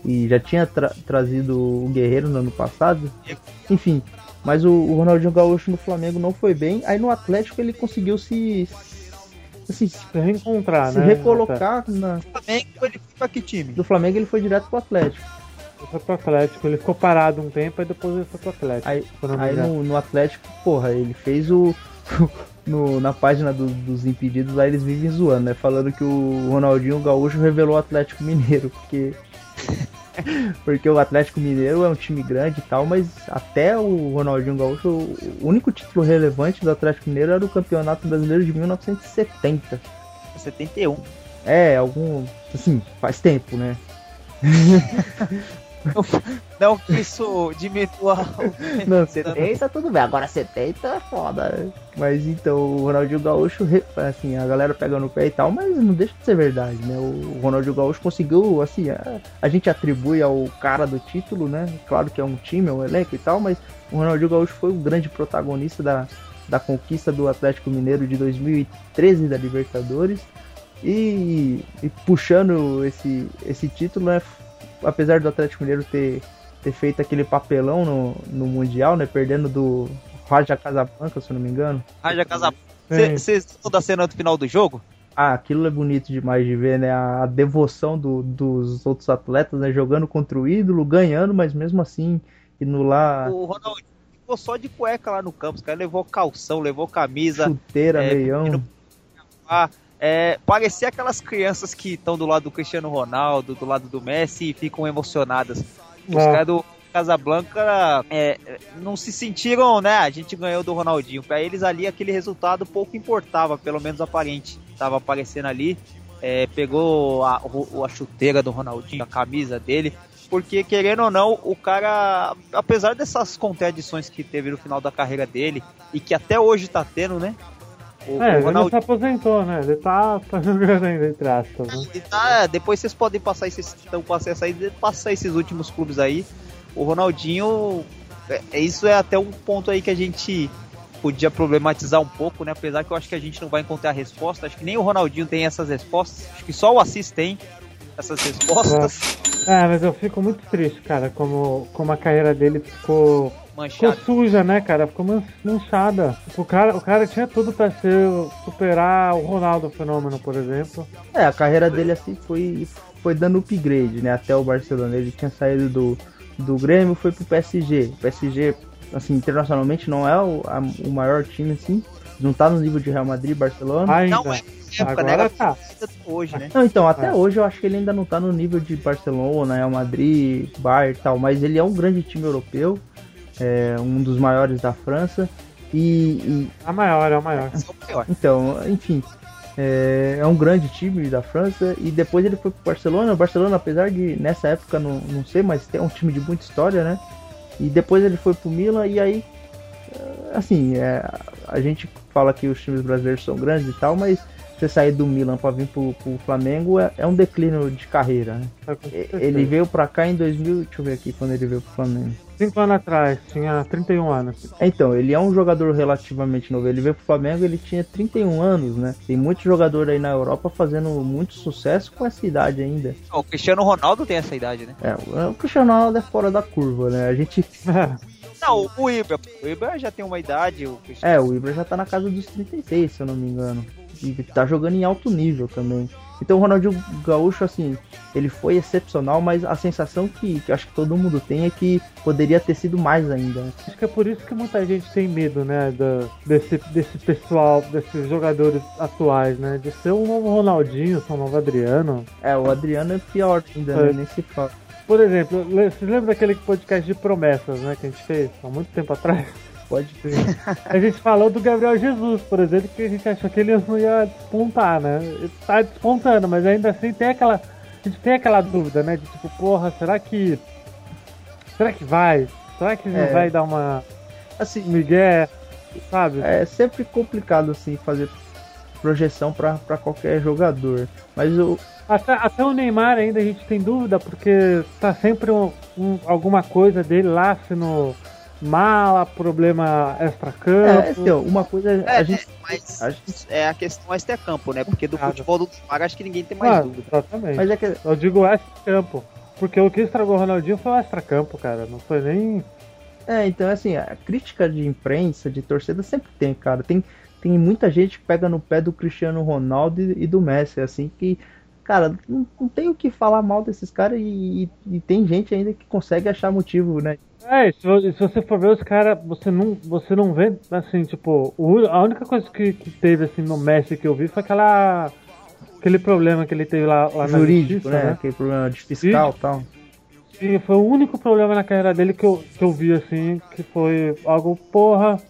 e já tinha tra trazido o Guerreiro no ano passado. Enfim, mas o, o, Ronaldinho Gaúcho no Flamengo não foi bem. Aí no Atlético ele conseguiu se. Assim, se reencontrar, se né? recolocar na. Do Flamengo ele foi pra que time? Do Flamengo ele foi direto pro Atlético. Ele foi pro Atlético, ele ficou parado um tempo e depois ele foi pro Atlético. Aí, aí no, no, Atlético, porra, ele fez o. (laughs) no, na página do, dos impedidos lá eles vivem zoando, né? Falando que o Ronaldinho Gaúcho revelou o Atlético Mineiro, porque. (laughs) porque o Atlético Mineiro é um time grande e tal, mas até o Ronaldinho Gaúcho, o único título relevante do Atlético Mineiro era o Campeonato Brasileiro de 1970. 71. É, algum. Assim, faz tempo, né? (laughs) Não que isso diminua. Não, 70 tudo bem, agora 70 é foda. Mas então, o Ronaldinho Gaúcho, assim, a galera pega no pé e tal, mas não deixa de ser verdade, né? O Ronaldinho Gaúcho conseguiu, assim, a, a gente atribui ao cara do título, né? Claro que é um time, é um elenco e tal, mas o Ronaldinho Gaúcho foi o grande protagonista da, da conquista do Atlético Mineiro de 2013 da Libertadores. E, e, puxando esse, esse título, né, apesar do Atlético Mineiro ter, ter feito aquele papelão no, no Mundial, né? Perdendo do Raja Casablanca, se eu não me engano. Raja Casablanca. Você lembra da cena do final do jogo? ah, aquilo é bonito demais de ver, né? A devoção do, dos outros atletas, né? Jogando contra o ídolo, ganhando, mas mesmo assim, indo lá. O Ronaldinho ficou só de cueca lá no campo, os caras levou calção, levou camisa. Chuteira, é, meião. É, parecia aquelas crianças que estão do lado do Cristiano Ronaldo, do lado do Messi e ficam emocionadas. Os é. caras do Casablanca é, não se sentiram, né? A gente ganhou do Ronaldinho. Para eles ali aquele resultado pouco importava, pelo menos aparente. Tava aparecendo ali, é, pegou a, a chuteira do Ronaldinho, a camisa dele, porque querendo ou não, o cara, apesar dessas contradições que teve no final da carreira dele e que até hoje tá tendo, né? O, é, o Ronaldinho... ele se aposentou, né? Ele tá, tá jogando ainda entre aspas. Né? Tá, depois vocês podem passar esses, então, passar, passar esses últimos clubes aí o Ronaldinho, é, é, isso é até um ponto aí que a gente podia problematizar um pouco, né? Apesar que eu acho que a gente não vai encontrar a resposta. Acho que nem o Ronaldinho tem essas respostas. Acho que só o Assis tem essas respostas. É, mas eu fico muito triste, cara, como, como a carreira dele ficou Manchado. Ficou suja, né, cara? Ficou manchada. O cara, o cara tinha tudo pra ser, superar o Ronaldo Fenômeno, por exemplo. É, a carreira dele assim foi, foi dando upgrade, né? Até o Barcelona. Ele tinha saído do, do Grêmio foi pro PSG. O PSG, assim, internacionalmente não é o, a, o maior time, assim. Não tá no nível de Real Madrid Barcelona. Ainda. Não é. Época, Agora né? tá. Hoje, né? Não, então, até é. hoje eu acho que ele ainda não tá no nível de Barcelona, Real Madrid, Bayern e tal, mas ele é um grande time europeu, é um dos maiores da França. E, e... A maior, é o maior. Então, enfim, é, é, um grande time da França e depois ele foi pro Barcelona. O Barcelona, apesar de nessa época não, não ser, mas tem um time de muita história, né? E depois ele foi pro Milan e aí, assim, é, a gente fala que os times brasileiros são grandes e tal, mas você sair do Milan para vir pro, pro Flamengo é, é, um declínio de carreira, né? É, ele veio para cá em 2000, deixa eu ver aqui quando ele veio pro Flamengo. Cinco anos atrás, tinha 31 anos. Então, ele é um jogador relativamente novo. Ele veio pro Flamengo, ele tinha 31 anos, né? Tem muito jogador aí na Europa fazendo muito sucesso com essa idade ainda. O Cristiano Ronaldo tem essa idade, né? É, o Cristiano Ronaldo é fora da curva, né? A gente. (laughs) Não, o Ibra. O Ibra já tem uma idade. O Cristiano... É, o Ibra já tá na casa dos 36, se eu não me engano e tá jogando em alto nível também. Então o Ronaldinho Gaúcho, assim, ele foi excepcional, mas a sensação que, que acho que todo mundo tem é que poderia ter sido mais ainda. Acho que é por isso que muita gente tem medo, né, do, desse, desse pessoal, desses jogadores atuais, né, de ser um novo Ronaldinho, ser um novo Adriano. É, o Adriano é pior ainda, né, é. né, nem se fala. Por exemplo, você lembra daquele podcast de promessas, né, que a gente fez há muito tempo atrás? Pode ser. a gente falou do Gabriel Jesus, por exemplo, que a gente achou que ele não ia despontar, né? Ele tá despontando, mas ainda assim tem aquela. A gente tem aquela dúvida, né? De tipo, porra, será que. Será que vai? Será que não é. vai dar uma. Assim. Miguel, sabe? É sempre complicado, assim, fazer projeção para qualquer jogador. Mas o. Até, até o Neymar ainda a gente tem dúvida, porque tá sempre um, um alguma coisa dele lá sendo mala, problema extra-campo. É, então, uma coisa. É, a gente, mas a gente... é a questão extra-campo, né? Porque do futebol do Neymar acho que ninguém tem mais ah, dúvida. Exatamente. Mas é que... Eu digo extra-campo. Porque o que estragou o Ronaldinho foi o extra-campo, cara. Não foi nem. É, então, assim, a crítica de imprensa, de torcida, sempre tem, cara. Tem, tem muita gente que pega no pé do Cristiano Ronaldo e, e do Messi, assim, que cara, não, não tem o que falar mal desses caras e, e, e, tem gente ainda que consegue achar motivo, né? É, se, se você for ver os caras, você não, você não vê, assim, tipo, o, a única coisa que, que teve, assim, no Messi que eu vi foi aquela aquele problema que ele teve lá, lá Jurídico, né? né? Aquele problema de fiscal e tal. Sim, foi o único problema na carreira dele que eu, que eu vi, assim, que foi algo, porra,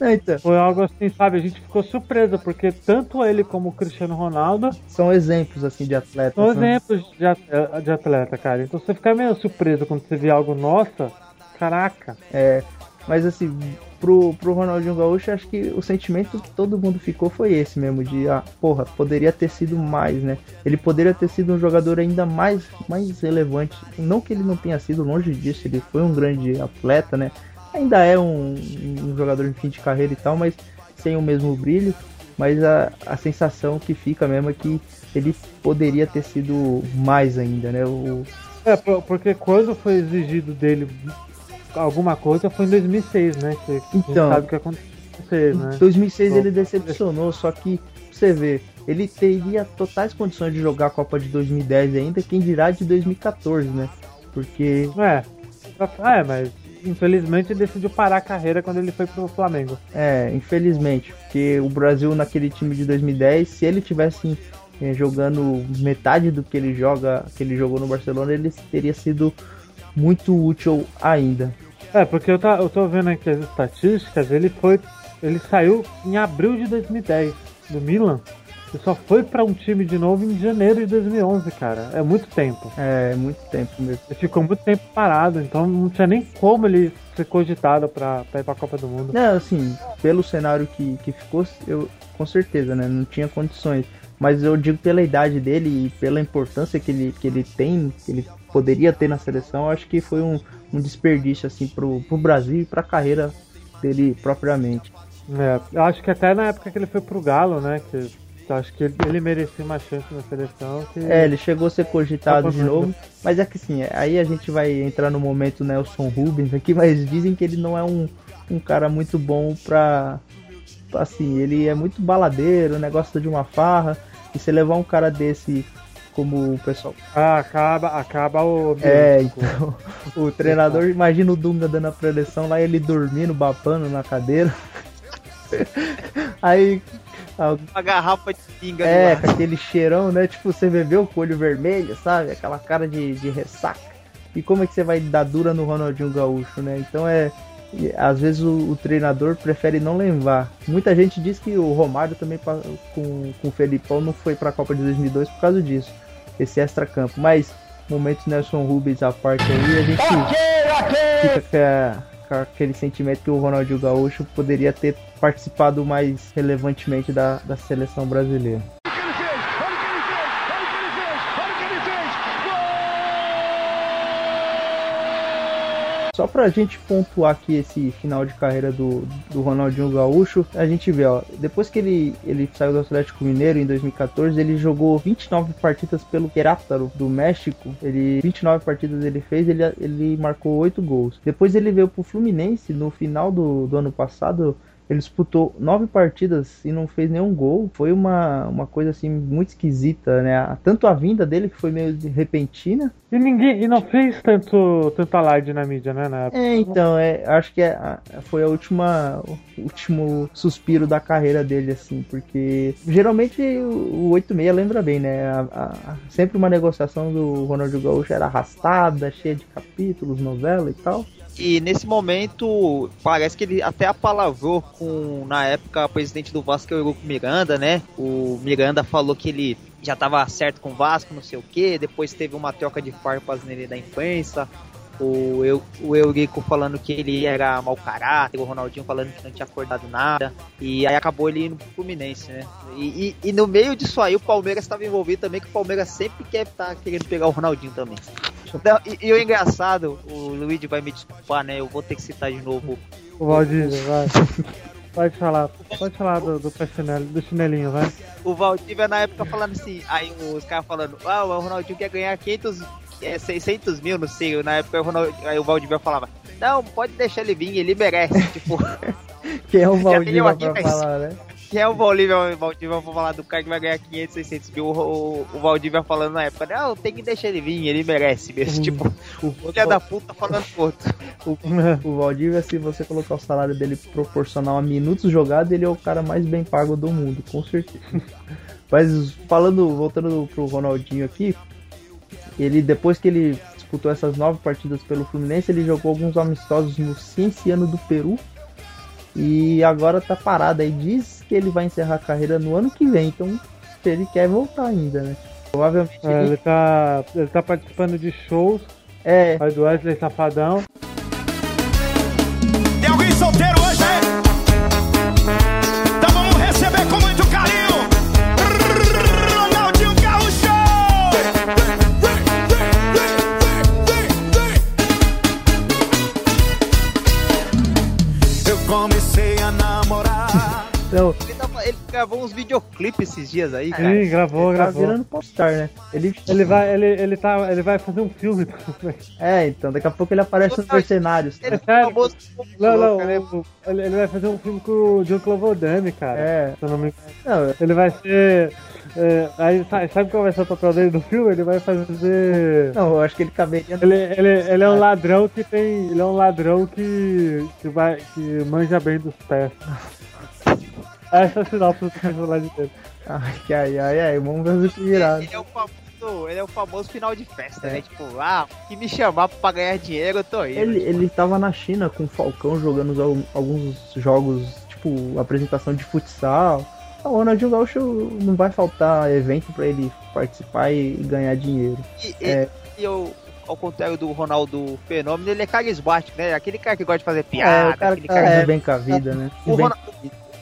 então. Foi algo assim, sabe? A gente ficou surpreso, porque tanto ele como o Cristiano Ronaldo. São exemplos, assim, de atleta. São né? exemplos de, de atleta, cara. Então você fica meio surpreso quando você vê algo, nossa, caraca. É. Mas assim, pro, pro Ronaldinho Gaúcho, acho que o sentimento que todo mundo ficou foi esse mesmo, de ah, porra, poderia ter sido mais, né? Ele poderia ter sido um jogador ainda mais, mais relevante. Não que ele não tenha sido longe disso, ele foi um grande atleta, né? Ainda é um, um jogador em fim de carreira e tal, mas sem o mesmo brilho. Mas a, a sensação que fica mesmo é que ele poderia ter sido mais ainda, né? O... É, porque quando foi exigido dele alguma coisa foi em 2006, né? Que então, sabe o que aconteceu. Né? Em 2006 ele decepcionou, só que você ver, ele teria totais condições de jogar a Copa de 2010 ainda, quem dirá de 2014, né? Porque. É. É, mas infelizmente decidiu parar a carreira quando ele foi pro Flamengo. É, infelizmente, porque o Brasil naquele time de 2010, se ele tivesse é, jogando metade do que ele joga, que ele jogou no Barcelona, ele teria sido muito útil ainda. É, porque eu, tá, eu tô vendo aqui as estatísticas, ele foi. Ele saiu em abril de 2010 do Milan e só foi para um time de novo em janeiro de 2011, cara. É muito tempo. É, muito tempo mesmo. Ele ficou muito tempo parado, então não tinha nem como ele ser cogitado pra, pra ir pra Copa do Mundo. Não, assim, pelo cenário que, que ficou, eu com certeza, né? Não tinha condições. Mas eu digo pela idade dele e pela importância que ele, que ele tem, que ele poderia ter na seleção, acho que foi um, um desperdício assim pro, pro Brasil e pra carreira dele propriamente. É, eu acho que até na época que ele foi pro Galo, né? Que eu acho que ele merecia uma chance na seleção. Que... É, ele chegou a ser cogitado de novo, mas é que assim, aí a gente vai entrar no momento Nelson Rubens aqui, (laughs) mas dizem que ele não é um, um cara muito bom pra. Assim, ele é muito baladeiro, né? Gosta de uma farra. E você levar um cara desse como o pessoal. Ah, acaba, acaba o. É, então. (laughs) O treinador, imagina o Dunga dando a preleção lá, ele dormindo, babando na cadeira. (laughs) Aí. Uma garrafa de pinga É, com aquele cheirão, né? Tipo, você bebeu com o olho vermelho, sabe? Aquela cara de, de ressaca. E como é que você vai dar dura no Ronaldinho Gaúcho, né? Então é. Às vezes o, o treinador prefere não levar. Muita gente diz que o Romário também com, com o Felipão não foi para a Copa de 2002 por causa disso. Esse extra-campo. Mas, momentos Nelson Rubens à parte aí, a gente fica com, a, aquele sentimento que o Ronaldinho Gaúcho poderia ter participado mais relevantemente da, da seleção brasileira. Só pra gente pontuar aqui esse final de carreira do, do Ronaldinho Gaúcho, a gente vê, ó, depois que ele, ele saiu do Atlético Mineiro em 2014, ele jogou 29 partidas pelo Querétaro do México. Ele 29 partidas ele fez, ele, ele marcou 8 gols. Depois ele veio pro Fluminense no final do, do ano passado, ele disputou nove partidas e não fez nenhum gol. Foi uma, uma coisa assim muito esquisita, né? Tanto a vinda dele, que foi meio repentina. E ninguém e não fez tanto, tanto alarde na mídia, né? Na é, então, é, acho que é, foi a última, o último suspiro da carreira dele, assim, porque geralmente o, o 86 lembra bem, né? A, a, sempre uma negociação do Ronaldo Gaúcho era arrastada, cheia de capítulos, novela e tal. E nesse momento, parece que ele até apalavrou com, na época, o presidente do Vasco, o Eurico Miranda, né? O Miranda falou que ele já estava certo com o Vasco, não sei o que. Depois teve uma troca de farpas nele da imprensa. O, Eu, o Eurico falando que ele era mau caráter, o Ronaldinho falando que não tinha acordado nada. E aí acabou ele indo pro Fluminense, né? E, e, e no meio disso aí o Palmeiras estava envolvido também, que o Palmeiras sempre quer estar tá querendo pegar o Ronaldinho também. Então, e, e, o engraçado, o Luigi vai me desculpar, né? Eu vou ter que citar de novo. O Valdir, vai. Pode falar, pode falar do, do, do chinelinho, vai. O Valdívia na época falando assim, aí os caras falando, ah, o Ronaldinho quer ganhar 500, é, 600 mil, não sei, na época o Ronaldinho, aí o Valdívia falava, não, pode deixar ele vir, ele merece, tipo... (laughs) Quem é o (laughs) Valdívia pra falar, né? Quem é o Valdívia? O Valdívia vou falar do cara que vai ganhar 500, 600 mil. O, o, o Valdívia falando na época, não, tem que deixar ele vir, ele merece mesmo. Uhum. Tipo, o filho da puta falando outro. (laughs) O, o Valdívia, se você colocar o salário dele proporcional a minutos jogados, ele é o cara mais bem pago do mundo, com certeza. (laughs) Mas falando, voltando pro Ronaldinho aqui, ele depois que ele disputou essas nove partidas pelo Fluminense, ele jogou alguns amistosos no Cienciano do Peru. E agora tá parado aí. Diz que ele vai encerrar a carreira no ano que vem. Então ele quer voltar ainda, né? Provavelmente. É, ele... ele, tá, ele tá participando de shows. É. Faz do Wesley Safadão. Tem alguém solteiro Eu comecei a namorar. Então, ele, gravou uns videoclipes esses dias aí, cara. Sim, gravou, Ele tá gravou. virando popstar, né? Ele, Ele vai, ele, ele, tá, ele vai fazer um filme. É, então, daqui a pouco ele aparece nos mercenários. Ele É sério? famoso Não, não, louco, né? o- ele, ele vai fazer um filme com o John Clovodame, cara. É. Se eu não me engano. Não, Ele vai ser. é, aí sa- sabe qual vai ser o papel dele no filme? Ele vai fazer. não, eu acho que ele caberia. Ele, ele, ele é um ladrão que tem. Ele é um ladrão que. que vai. que manja bem dos pés. (laughs) Essa é a sinopse do personagem dele. Ai, ai, ai, ai, vamos ver o que virá. Ele é o famoso, ele é o famoso final de festa, né? Tipo, ah, que me chamar pra ganhar dinheiro, eu tô indo. Ele, ele tava na China com o Falcão jogando os al- alguns jogos, tipo, apresentação de futsal. O Ronaldinho Gaúcho não vai faltar evento pra ele participar e ganhar dinheiro. E, É. e eu, ao contrário do Ronaldo Fenômeno, ele é carismático, né? Aquele cara que gosta de fazer É, piada, o cara aquele que tá cara de bem com a vida, né? O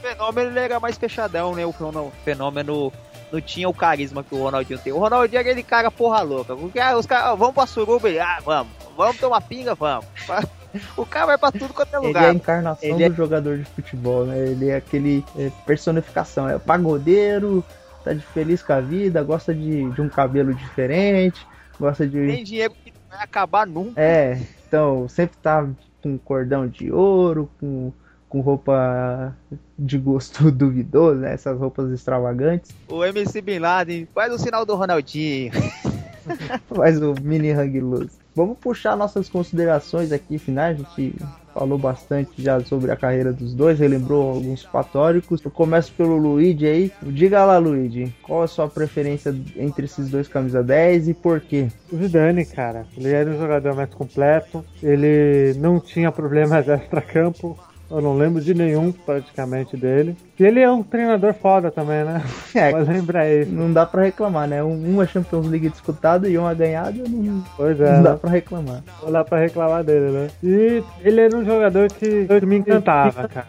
Fenômeno ele era mais fechadão, né? O Fenô- Fenômeno não tinha o carisma que o Ronaldinho tem. O Ronaldinho é aquele cara porra louca. Porque, ah, os caras, ah, vamos pra suruba e, ah, vamos. Vamos tomar pinga, vamos. (laughs) O cara vai pra tudo quanto é Ele é a lugar. encarnação Ele é- do jogador de futebol, né? Ele é aquele é, personificação, é pagodeiro, tá de feliz com a vida, gosta de, de um cabelo diferente, gosta de. Tem dinheiro que não vai acabar nunca. É, então sempre tá com cordão de ouro, com, com roupa de gosto (laughs) duvidoso, né? Essas roupas extravagantes. O MC Bin Laden faz o sinal do Ronaldinho. (laughs) Faz o mini hang loose. Vamos puxar nossas considerações aqui finais. A gente falou bastante já sobre a carreira dos dois, relembrou alguns patóricos. Eu começo pelo Luigi aí. Diga lá, Luigi, qual a sua preferência entre esses dois camisa 10 e por quê? O Zidane, cara, ele era um jogador mais completo, ele não tinha problemas (laughs) extra-campo, eu não lembro de nenhum praticamente dele. E ele é um treinador foda também, né? (laughs) É, Pode lembrar isso. não dá pra reclamar, né? Um- Uma Champions League disputada e uma ganhada, não, Pois é, não dá né? pra reclamar. não dá pra reclamar dele, né? E ele era um jogador que me encantava, cara.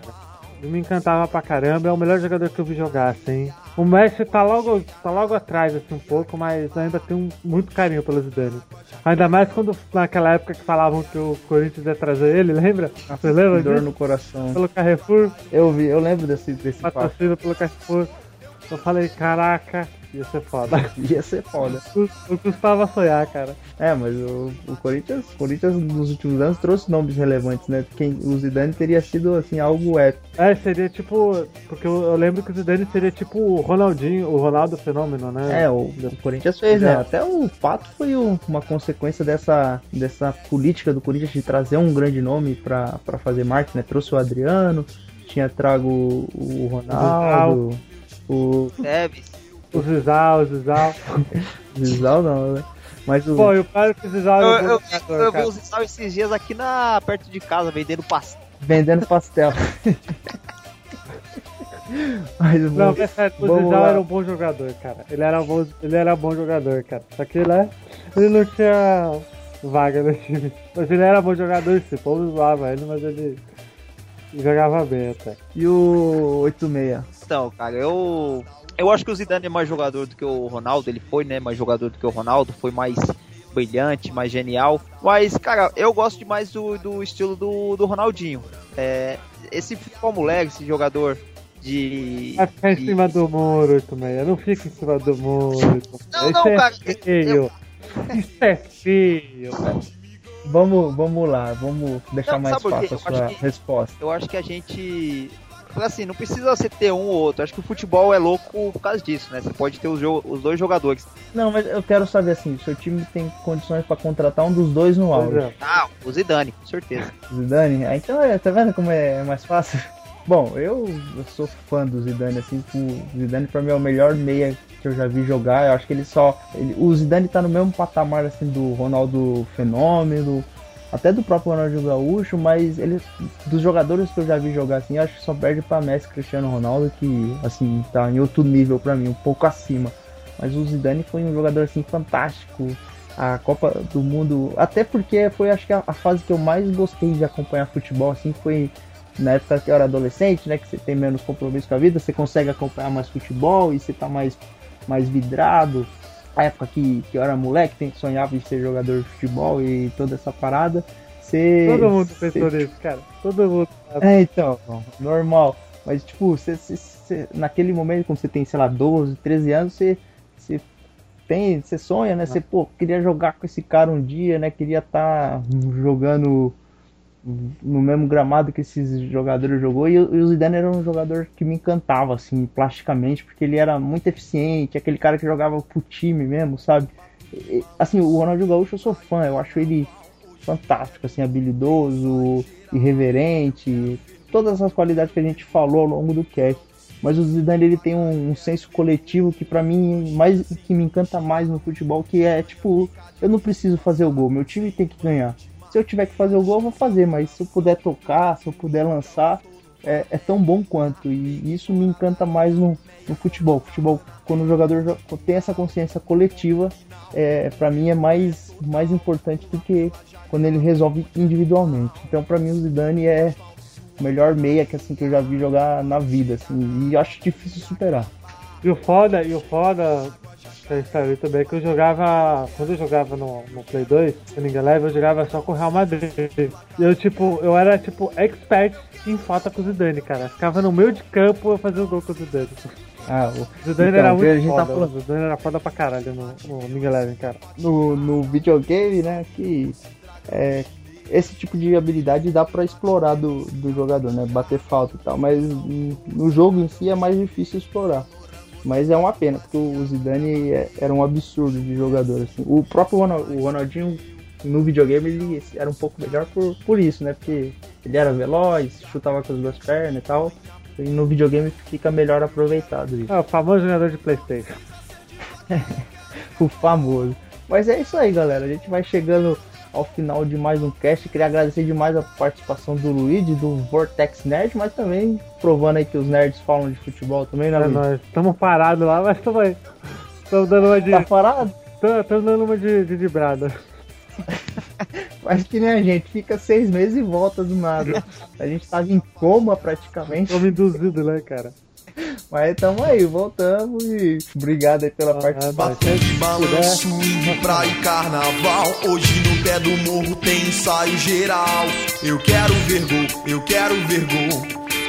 Me encantava pra caramba, é o melhor jogador que eu vi jogar, assim. O Messi tá logo, tá logo atrás, assim, um pouco, mas ainda tenho muito carinho pelo Zidane. Ainda mais quando, naquela época que falavam que o Corinthians ia trazer ele, lembra? Você lembra Dor no coração. Pelo Carrefour, Eu vi, eu lembro desse, desse patrocínio pelo Carrefour. Eu falei, caraca, ia ser foda. (laughs) Ia ser foda. Eu custava sonhar, cara. É, mas o, o Corinthians, o Corinthians nos últimos anos trouxe nomes relevantes, né? Quem, o Zidane teria sido assim algo épico. É, seria tipo. Porque eu, eu lembro que o Zidane seria tipo o Ronaldinho, o Ronaldo Fenômeno, né? É, o, o Corinthians fez, né? É. Até o fato foi o- uma consequência dessa, dessa política do Corinthians de trazer um grande nome pra, pra fazer marketing, né? Trouxe o Adriano, tinha trago o, Ronaldo, o Teves. O Zizal, o Zizal. (laughs) Zizal não, né? Mas o. Pô, e o cara que o Zizal Eu, um eu, jogador, eu vi os Zizal esses dias aqui na, perto de casa, vendendo pastel. Vendendo pastel. (laughs) Mas o Não, é sério, o Zizal lá. era um bom jogador, cara. Ele era bom, ele era bom jogador, cara. Só que né, ele não tinha vaga no time. Mas ele era bom jogador. O povo zoava ele, mas ele jogava bem até. E o 86? Então, cara, eu. Eu acho que o Zidane é mais jogador do que o Ronaldo. Ele foi, né? Mais jogador do que o Ronaldo. Foi mais brilhante, mais genial. Mas, cara, eu gosto demais do, do estilo do, do Ronaldinho. É, esse futebol moleque, esse jogador de. Vai ficar em de- cima do muro também. Não fica em cima do muro. Não, Isso não, é cara, feio. Isso é feio. Vamos, vamos lá, vamos deixar Não, mais fácil a Eu sua resposta. Eu acho que a gente. Assim, não precisa você ter um ou outro. Acho que o futebol é louco por causa disso, né? Você pode ter os, os dois jogadores. Não, mas eu quero saber assim, seu time tem condições pra contratar um dos dois no Pois auge. é. Ah, o Zidane, com certeza. (laughs) Zidane? Ah, então é, tá vendo como é mais fácil? (laughs) Bom, eu, eu sou fã do Zidane, assim, o Zidane pra mim é o melhor meia que eu já vi jogar. Eu acho que ele só. ele- o Zidane tá no mesmo patamar assim do Ronaldo Fenômeno, até do próprio Ronaldinho Gaúcho, mas ele. Dos jogadores que eu já vi jogar assim, acho que só perde pra Messi Cristiano Ronaldo, que assim, tá em outro nível pra mim, um pouco acima. Mas o Zidane foi um jogador assim fantástico. A Copa do Mundo, até porque foi acho que a, a fase que eu mais gostei de acompanhar futebol assim foi na época que eu era adolescente, né, que você tem menos compromisso com a vida, você consegue acompanhar mais futebol e você tá mais mais vidrado. A época que, que eu era moleque, tem, sonhava em ser jogador de futebol e toda essa parada. Você Todo mundo você- pensou nisso, cara. Todo mundo. é, então, normal. Mas, tipo, você você, naquele momento, quando você tem, sei lá, 12, 13 anos, você, você tem, você sonha, né? Você, pô, queria jogar com esse cara um dia, né? Queria estar tá jogando no mesmo gramado que esses jogadores jogou e, o Zidane era um jogador que me encantava assim plasticamente porque ele era muito eficiente aquele cara que jogava pro time mesmo sabe? E, assim o Ronaldinho Gaúcho eu sou fã eu acho ele fantástico assim habilidoso irreverente todas as qualidades que a gente falou ao longo do cast. Mas o Zidane ele tem um, um senso coletivo que para mim mais que me encanta mais no futebol que é tipo eu não preciso fazer o gol meu time tem que ganhar se eu tiver que fazer o gol, eu vou fazer, mas se eu puder tocar, se eu puder lançar, é, é tão bom quanto. E isso me encanta mais no, no futebol. Futebol, quando o jogador tem essa consciência coletiva, é, para mim é mais, mais importante do que quando ele resolve individualmente. Então, para mim, o Zidane é o melhor meia que, assim, que eu já vi jogar na vida. Assim, e acho difícil superar. E o foda, e o foda pra saber também que eu jogava. Quando eu jogava no, no Play 2, no Ninja Live, eu jogava só com o Real Madrid. Eu, tipo, eu era, tipo, expert em falta com o Zidane, cara. Ficava no meio de campo eu fazia o gol com o Zidane. Ah, o Zidane então, era muito a gente tá foda. Tá falando... O Zidane era foda pra caralho no, no Ninja Live, cara. No, no videogame, né, que. É, esse tipo de habilidade dá para explorar do, do jogador, né? Bater falta e tal, mas no jogo em si é mais difícil explorar. Mas é uma pena, porque o Zidane é, era um absurdo de jogador. Assim. O próprio o Ronaldinho no videogame ele era um pouco melhor por, por isso, né? Porque ele era veloz, chutava com as duas pernas e tal. E no videogame fica melhor aproveitado isso. É, o famoso jogador de Playstation. (laughs) o famoso. Mas é isso aí, galera. A gente vai chegando ao final de mais um cast. Queria agradecer demais a participação do Luigi, do Vortex Nerd, mas também provando aí que os nerds falam de futebol também, né, é nós estamos parados lá, mas estamos aí. Estamos dando uma de. Tá parado? Estamos dando uma de, de, de brada. Faz que nem a gente, fica seis meses e volta do nada. A gente tava em coma praticamente. Como induzido, né, cara? (laughs) Mas tamo aí, voltamos e obrigado aí pela ah, participação. de balanço, (laughs) praia e carnaval. Hoje no pé do morro tem ensaio geral. Eu quero ver gol, eu quero ver gol.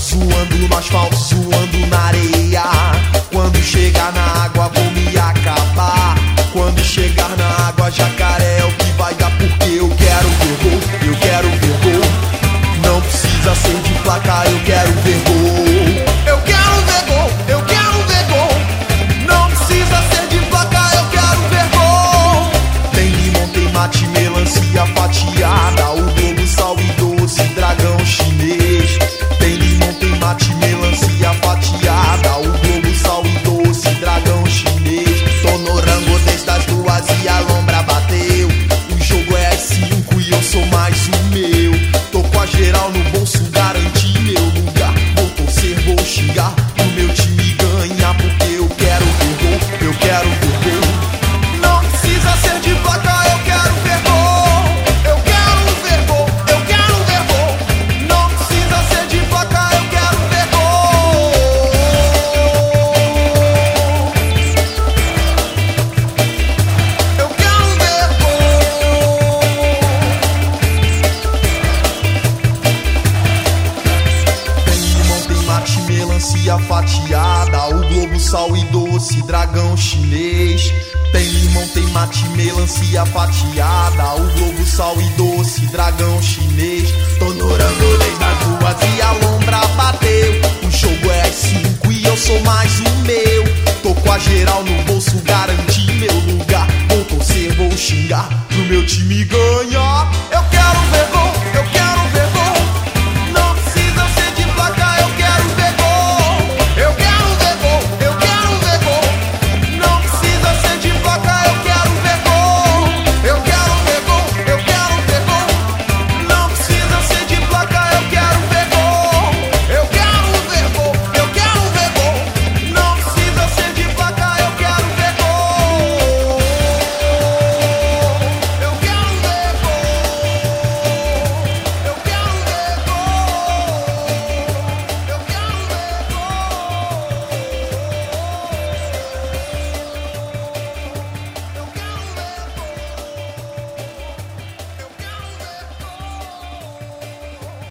Zoando no asfalto, zoando na areia. Quando chegar na água vou me acabar. Quando chegar na água, jacaré é o que vai dar. Porque eu quero ver gol, eu quero ver gol. Não precisa ser de placa, eu quero ver gol.